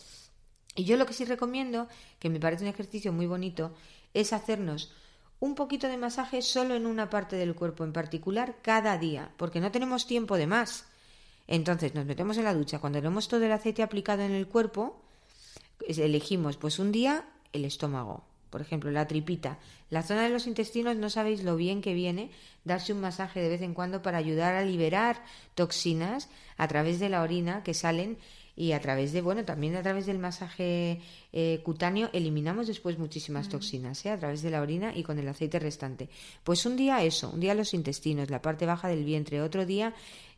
Y yo lo que sí recomiendo, que me parece un ejercicio muy bonito, es hacernos un poquito de masaje solo en una parte del cuerpo en particular cada día, porque no tenemos tiempo de más. Entonces nos metemos en la ducha, cuando tenemos todo el aceite aplicado en el cuerpo, elegimos pues un día el estómago, por ejemplo, la tripita. La zona de los intestinos no sabéis lo bien que viene darse un masaje de vez en cuando para ayudar a liberar toxinas a través de la orina que salen y a través de, bueno, también a través del masaje eh, cutáneo eliminamos después muchísimas toxinas, ¿eh? a través de la orina y con el aceite restante. Pues un día eso, un día los intestinos, la parte baja del vientre, otro día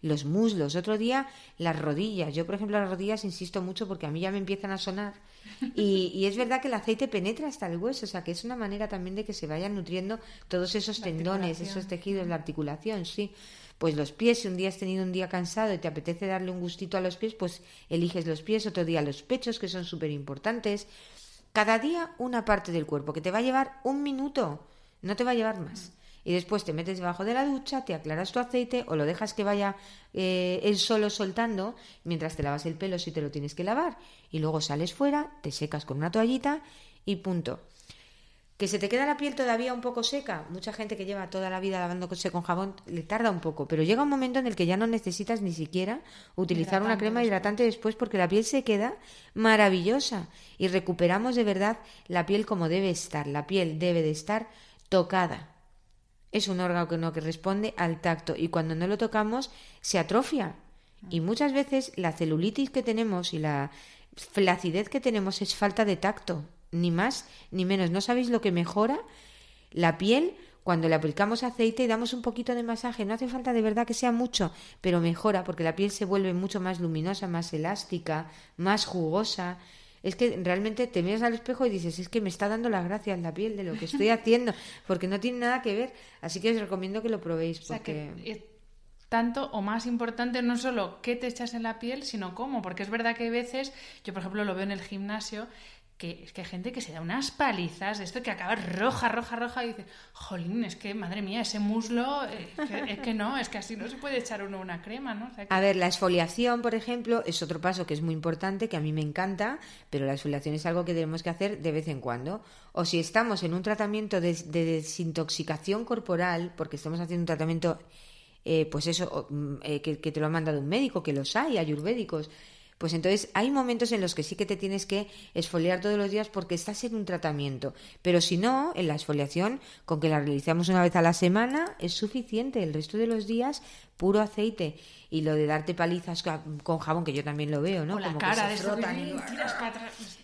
los muslos, otro día las rodillas. Yo, por ejemplo, las rodillas insisto mucho porque a mí ya me empiezan a sonar y, y es verdad que el aceite penetra hasta el hueso, o sea que es una manera también de que se vayan nutriendo todos esos tendones, esos tejidos, la articulación, sí pues los pies, si un día has tenido un día cansado y te apetece darle un gustito a los pies, pues eliges los pies, otro día los pechos, que son súper importantes. Cada día una parte del cuerpo, que te va a llevar un minuto, no te va a llevar más. Y después te metes debajo de la ducha, te aclaras tu aceite o lo dejas que vaya eh, él solo soltando mientras te lavas el pelo si te lo tienes que lavar y luego sales fuera, te secas con una toallita y punto. ¿Que se te queda la piel todavía un poco seca? Mucha gente que lleva toda la vida lavándose con jabón le tarda un poco, pero llega un momento en el que ya no necesitas ni siquiera utilizar una crema hidratante después porque la piel se queda maravillosa y recuperamos de verdad la piel como debe estar. La piel debe de estar tocada. Es un órgano que responde al tacto y cuando no lo tocamos se atrofia. Y muchas veces la celulitis que tenemos y la flacidez que tenemos es falta de tacto ni más ni menos. ¿No sabéis lo que mejora la piel cuando le aplicamos aceite y damos un poquito de masaje? No hace falta de verdad que sea mucho, pero mejora porque la piel se vuelve mucho más luminosa, más elástica, más jugosa. Es que realmente te miras al espejo y dices, es que me está dando las gracias la piel de lo que estoy [laughs] haciendo, porque no tiene nada que ver. Así que os recomiendo que lo probéis. Porque... tanto o más importante no solo qué te echas en la piel, sino cómo, porque es verdad que hay veces, yo por ejemplo lo veo en el gimnasio, que es que hay gente que se da unas palizas de esto que acaba roja, roja, roja y dice, jolín, es que madre mía, ese muslo, eh, es que no, es que así no se puede echar uno una crema, ¿no? A ver, la exfoliación, por ejemplo, es otro paso que es muy importante, que a mí me encanta, pero la exfoliación es algo que tenemos que hacer de vez en cuando. O si estamos en un tratamiento de, desintoxicación corporal, porque estamos haciendo un tratamiento, eh, pues eso, mm, eh, que, que te lo ha mandado un médico, que los hay, ayurvédicos, pues entonces hay momentos en los que sí que te tienes que esfoliar todos los días porque estás en un tratamiento. Pero si no, en la exfoliación, con que la realizamos una vez a la semana, es suficiente. El resto de los días, puro aceite. Y lo de darte palizas con jabón, que yo también lo veo, ¿no? como la cara de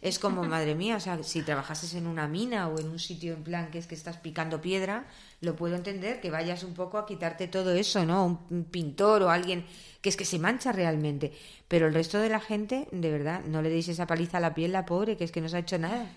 Es como, madre mía, o sea, si trabajases en una mina o en un sitio en plan que es que estás picando piedra, lo puedo entender que vayas un poco a quitarte todo eso, ¿no? Un, pintor o alguien que es que se mancha realmente. Pero el resto de la gente, de verdad, no le deis esa paliza a la piel, la pobre, que es que no se ha hecho nada. [laughs]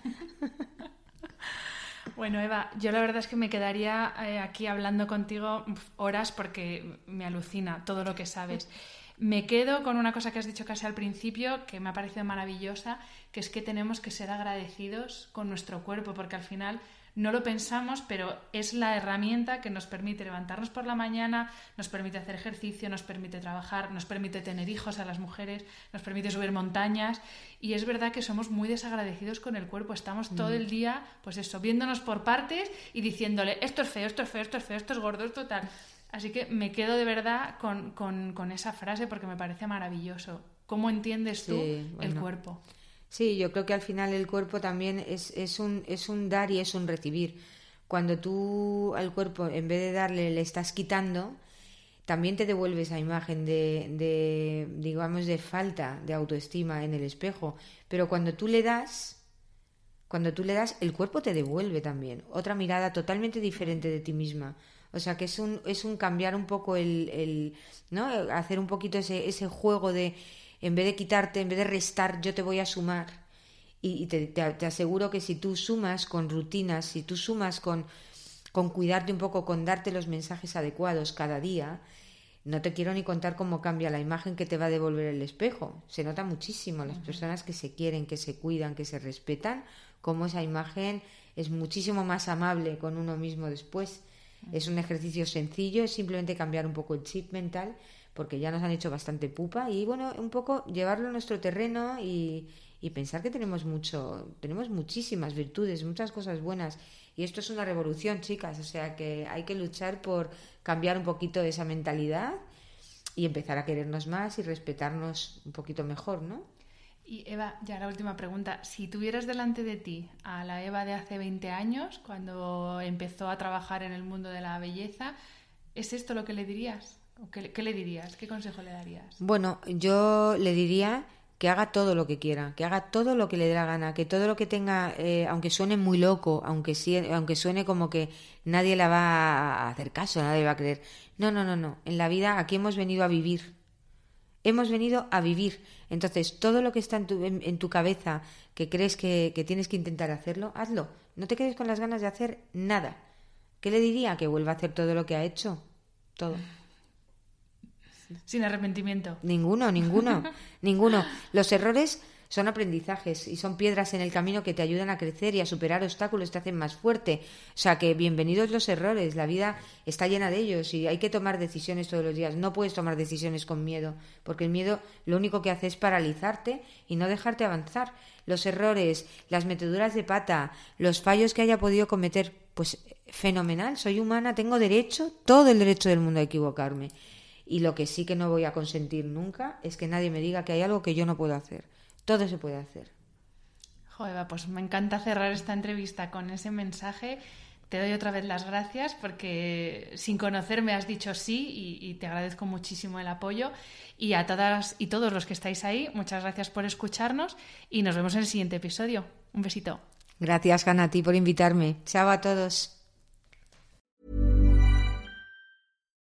Bueno, Eva, yo la verdad es que me quedaría eh, aquí hablando contigo horas porque me alucina todo lo que sabes. Me quedo con una cosa que has dicho casi al principio, que me ha parecido maravillosa, que es que tenemos que ser agradecidos con nuestro cuerpo, porque al final no lo pensamos, pero es la herramienta que nos permite levantarnos por la mañana, nos permite hacer ejercicio, nos permite trabajar, nos permite tener hijos a las mujeres, nos permite subir montañas. Y es verdad que somos muy desagradecidos con el cuerpo. Estamos todo el día, pues eso, viéndonos por partes y diciéndole, esto es feo, esto es feo, esto es feo, esto es gordo, esto tal. Así que me quedo de verdad con, con, esa frase porque me parece maravilloso. ¿Cómo entiendes tú el cuerpo? Sí, yo creo que al final el cuerpo también es, es, un, es un dar y es un recibir. Cuando tú al cuerpo, en vez de darle, le estás quitando, también te devuelve esa imagen de, de, digamos, de falta de autoestima en el espejo. Pero cuando tú le das, cuando tú le das, el cuerpo te devuelve también. Otra mirada totalmente diferente de ti misma. O sea que es un, es un cambiar un poco el, el ¿no? Hacer un poquito ese, ese juego de en vez de quitarte, en vez de restar, yo te voy a sumar. Y, te, aseguro que si tú sumas con rutinas, si tú sumas con, con cuidarte un poco, con darte los mensajes adecuados cada día, no te quiero ni contar cómo cambia la imagen que te va a devolver el espejo. Se nota muchísimo las personas que se quieren, que se cuidan, que se respetan, cómo esa imagen es muchísimo más amable con uno mismo después. Es un ejercicio sencillo, es simplemente cambiar un poco el chip mental porque ya nos han hecho bastante pupa y bueno, un poco llevarlo a nuestro terreno y, pensar que tenemos mucho, tenemos muchísimas virtudes, muchas cosas buenas y esto es una revolución, chicas, o sea que hay que luchar por cambiar un poquito esa mentalidad y empezar a querernos más y respetarnos un poquito mejor, ¿no? Y Eva, ya la última pregunta. Si tuvieras delante de ti a la Eva de hace 20 años, cuando empezó a trabajar en el mundo de la belleza, ¿es esto lo que le dirías? Qué, le dirías? ¿Qué consejo le darías? Bueno, yo le diría que haga todo lo que quiera, que haga todo lo que le dé la gana, que todo lo que tenga, eh, aunque suene muy loco, aunque, aunque suene como que nadie la va a hacer caso, nadie va a creer. No, no, no, no. En la vida aquí hemos venido a vivir. Hemos venido a vivir. Entonces, todo lo que está en tu, en, tu cabeza, que crees que tienes que intentar hacerlo, hazlo. No te quedes con las ganas de hacer nada. ¿Qué le diría? Que vuelva a hacer todo lo que ha hecho. Todo. Sin arrepentimiento. Ninguno, ninguno, [laughs] ninguno. Los errores son aprendizajes y son piedras en el camino que te ayudan a crecer y a superar obstáculos, te hacen más fuerte. O sea que bienvenidos los errores, la vida está llena de ellos y hay que tomar decisiones todos los días. No puedes tomar decisiones con miedo, porque el miedo lo único que hace es paralizarte y no dejarte avanzar. Los errores, las meteduras de pata, los fallos que haya podido cometer, pues fenomenal, soy humana, tengo derecho, todo el derecho del mundo a equivocarme. Y lo que sí que no voy a consentir nunca es que nadie me diga que hay algo que yo no puedo hacer. Todo se puede hacer. Joder, pues me encanta cerrar esta entrevista con ese mensaje. Te doy otra vez las gracias porque sin conocerme has dicho sí y, y, te agradezco muchísimo el apoyo. Y a todas y todos los que estáis ahí, muchas gracias por escucharnos y nos vemos en el siguiente episodio. Un besito. Gracias, Hanna, a ti por invitarme. Chao a todos.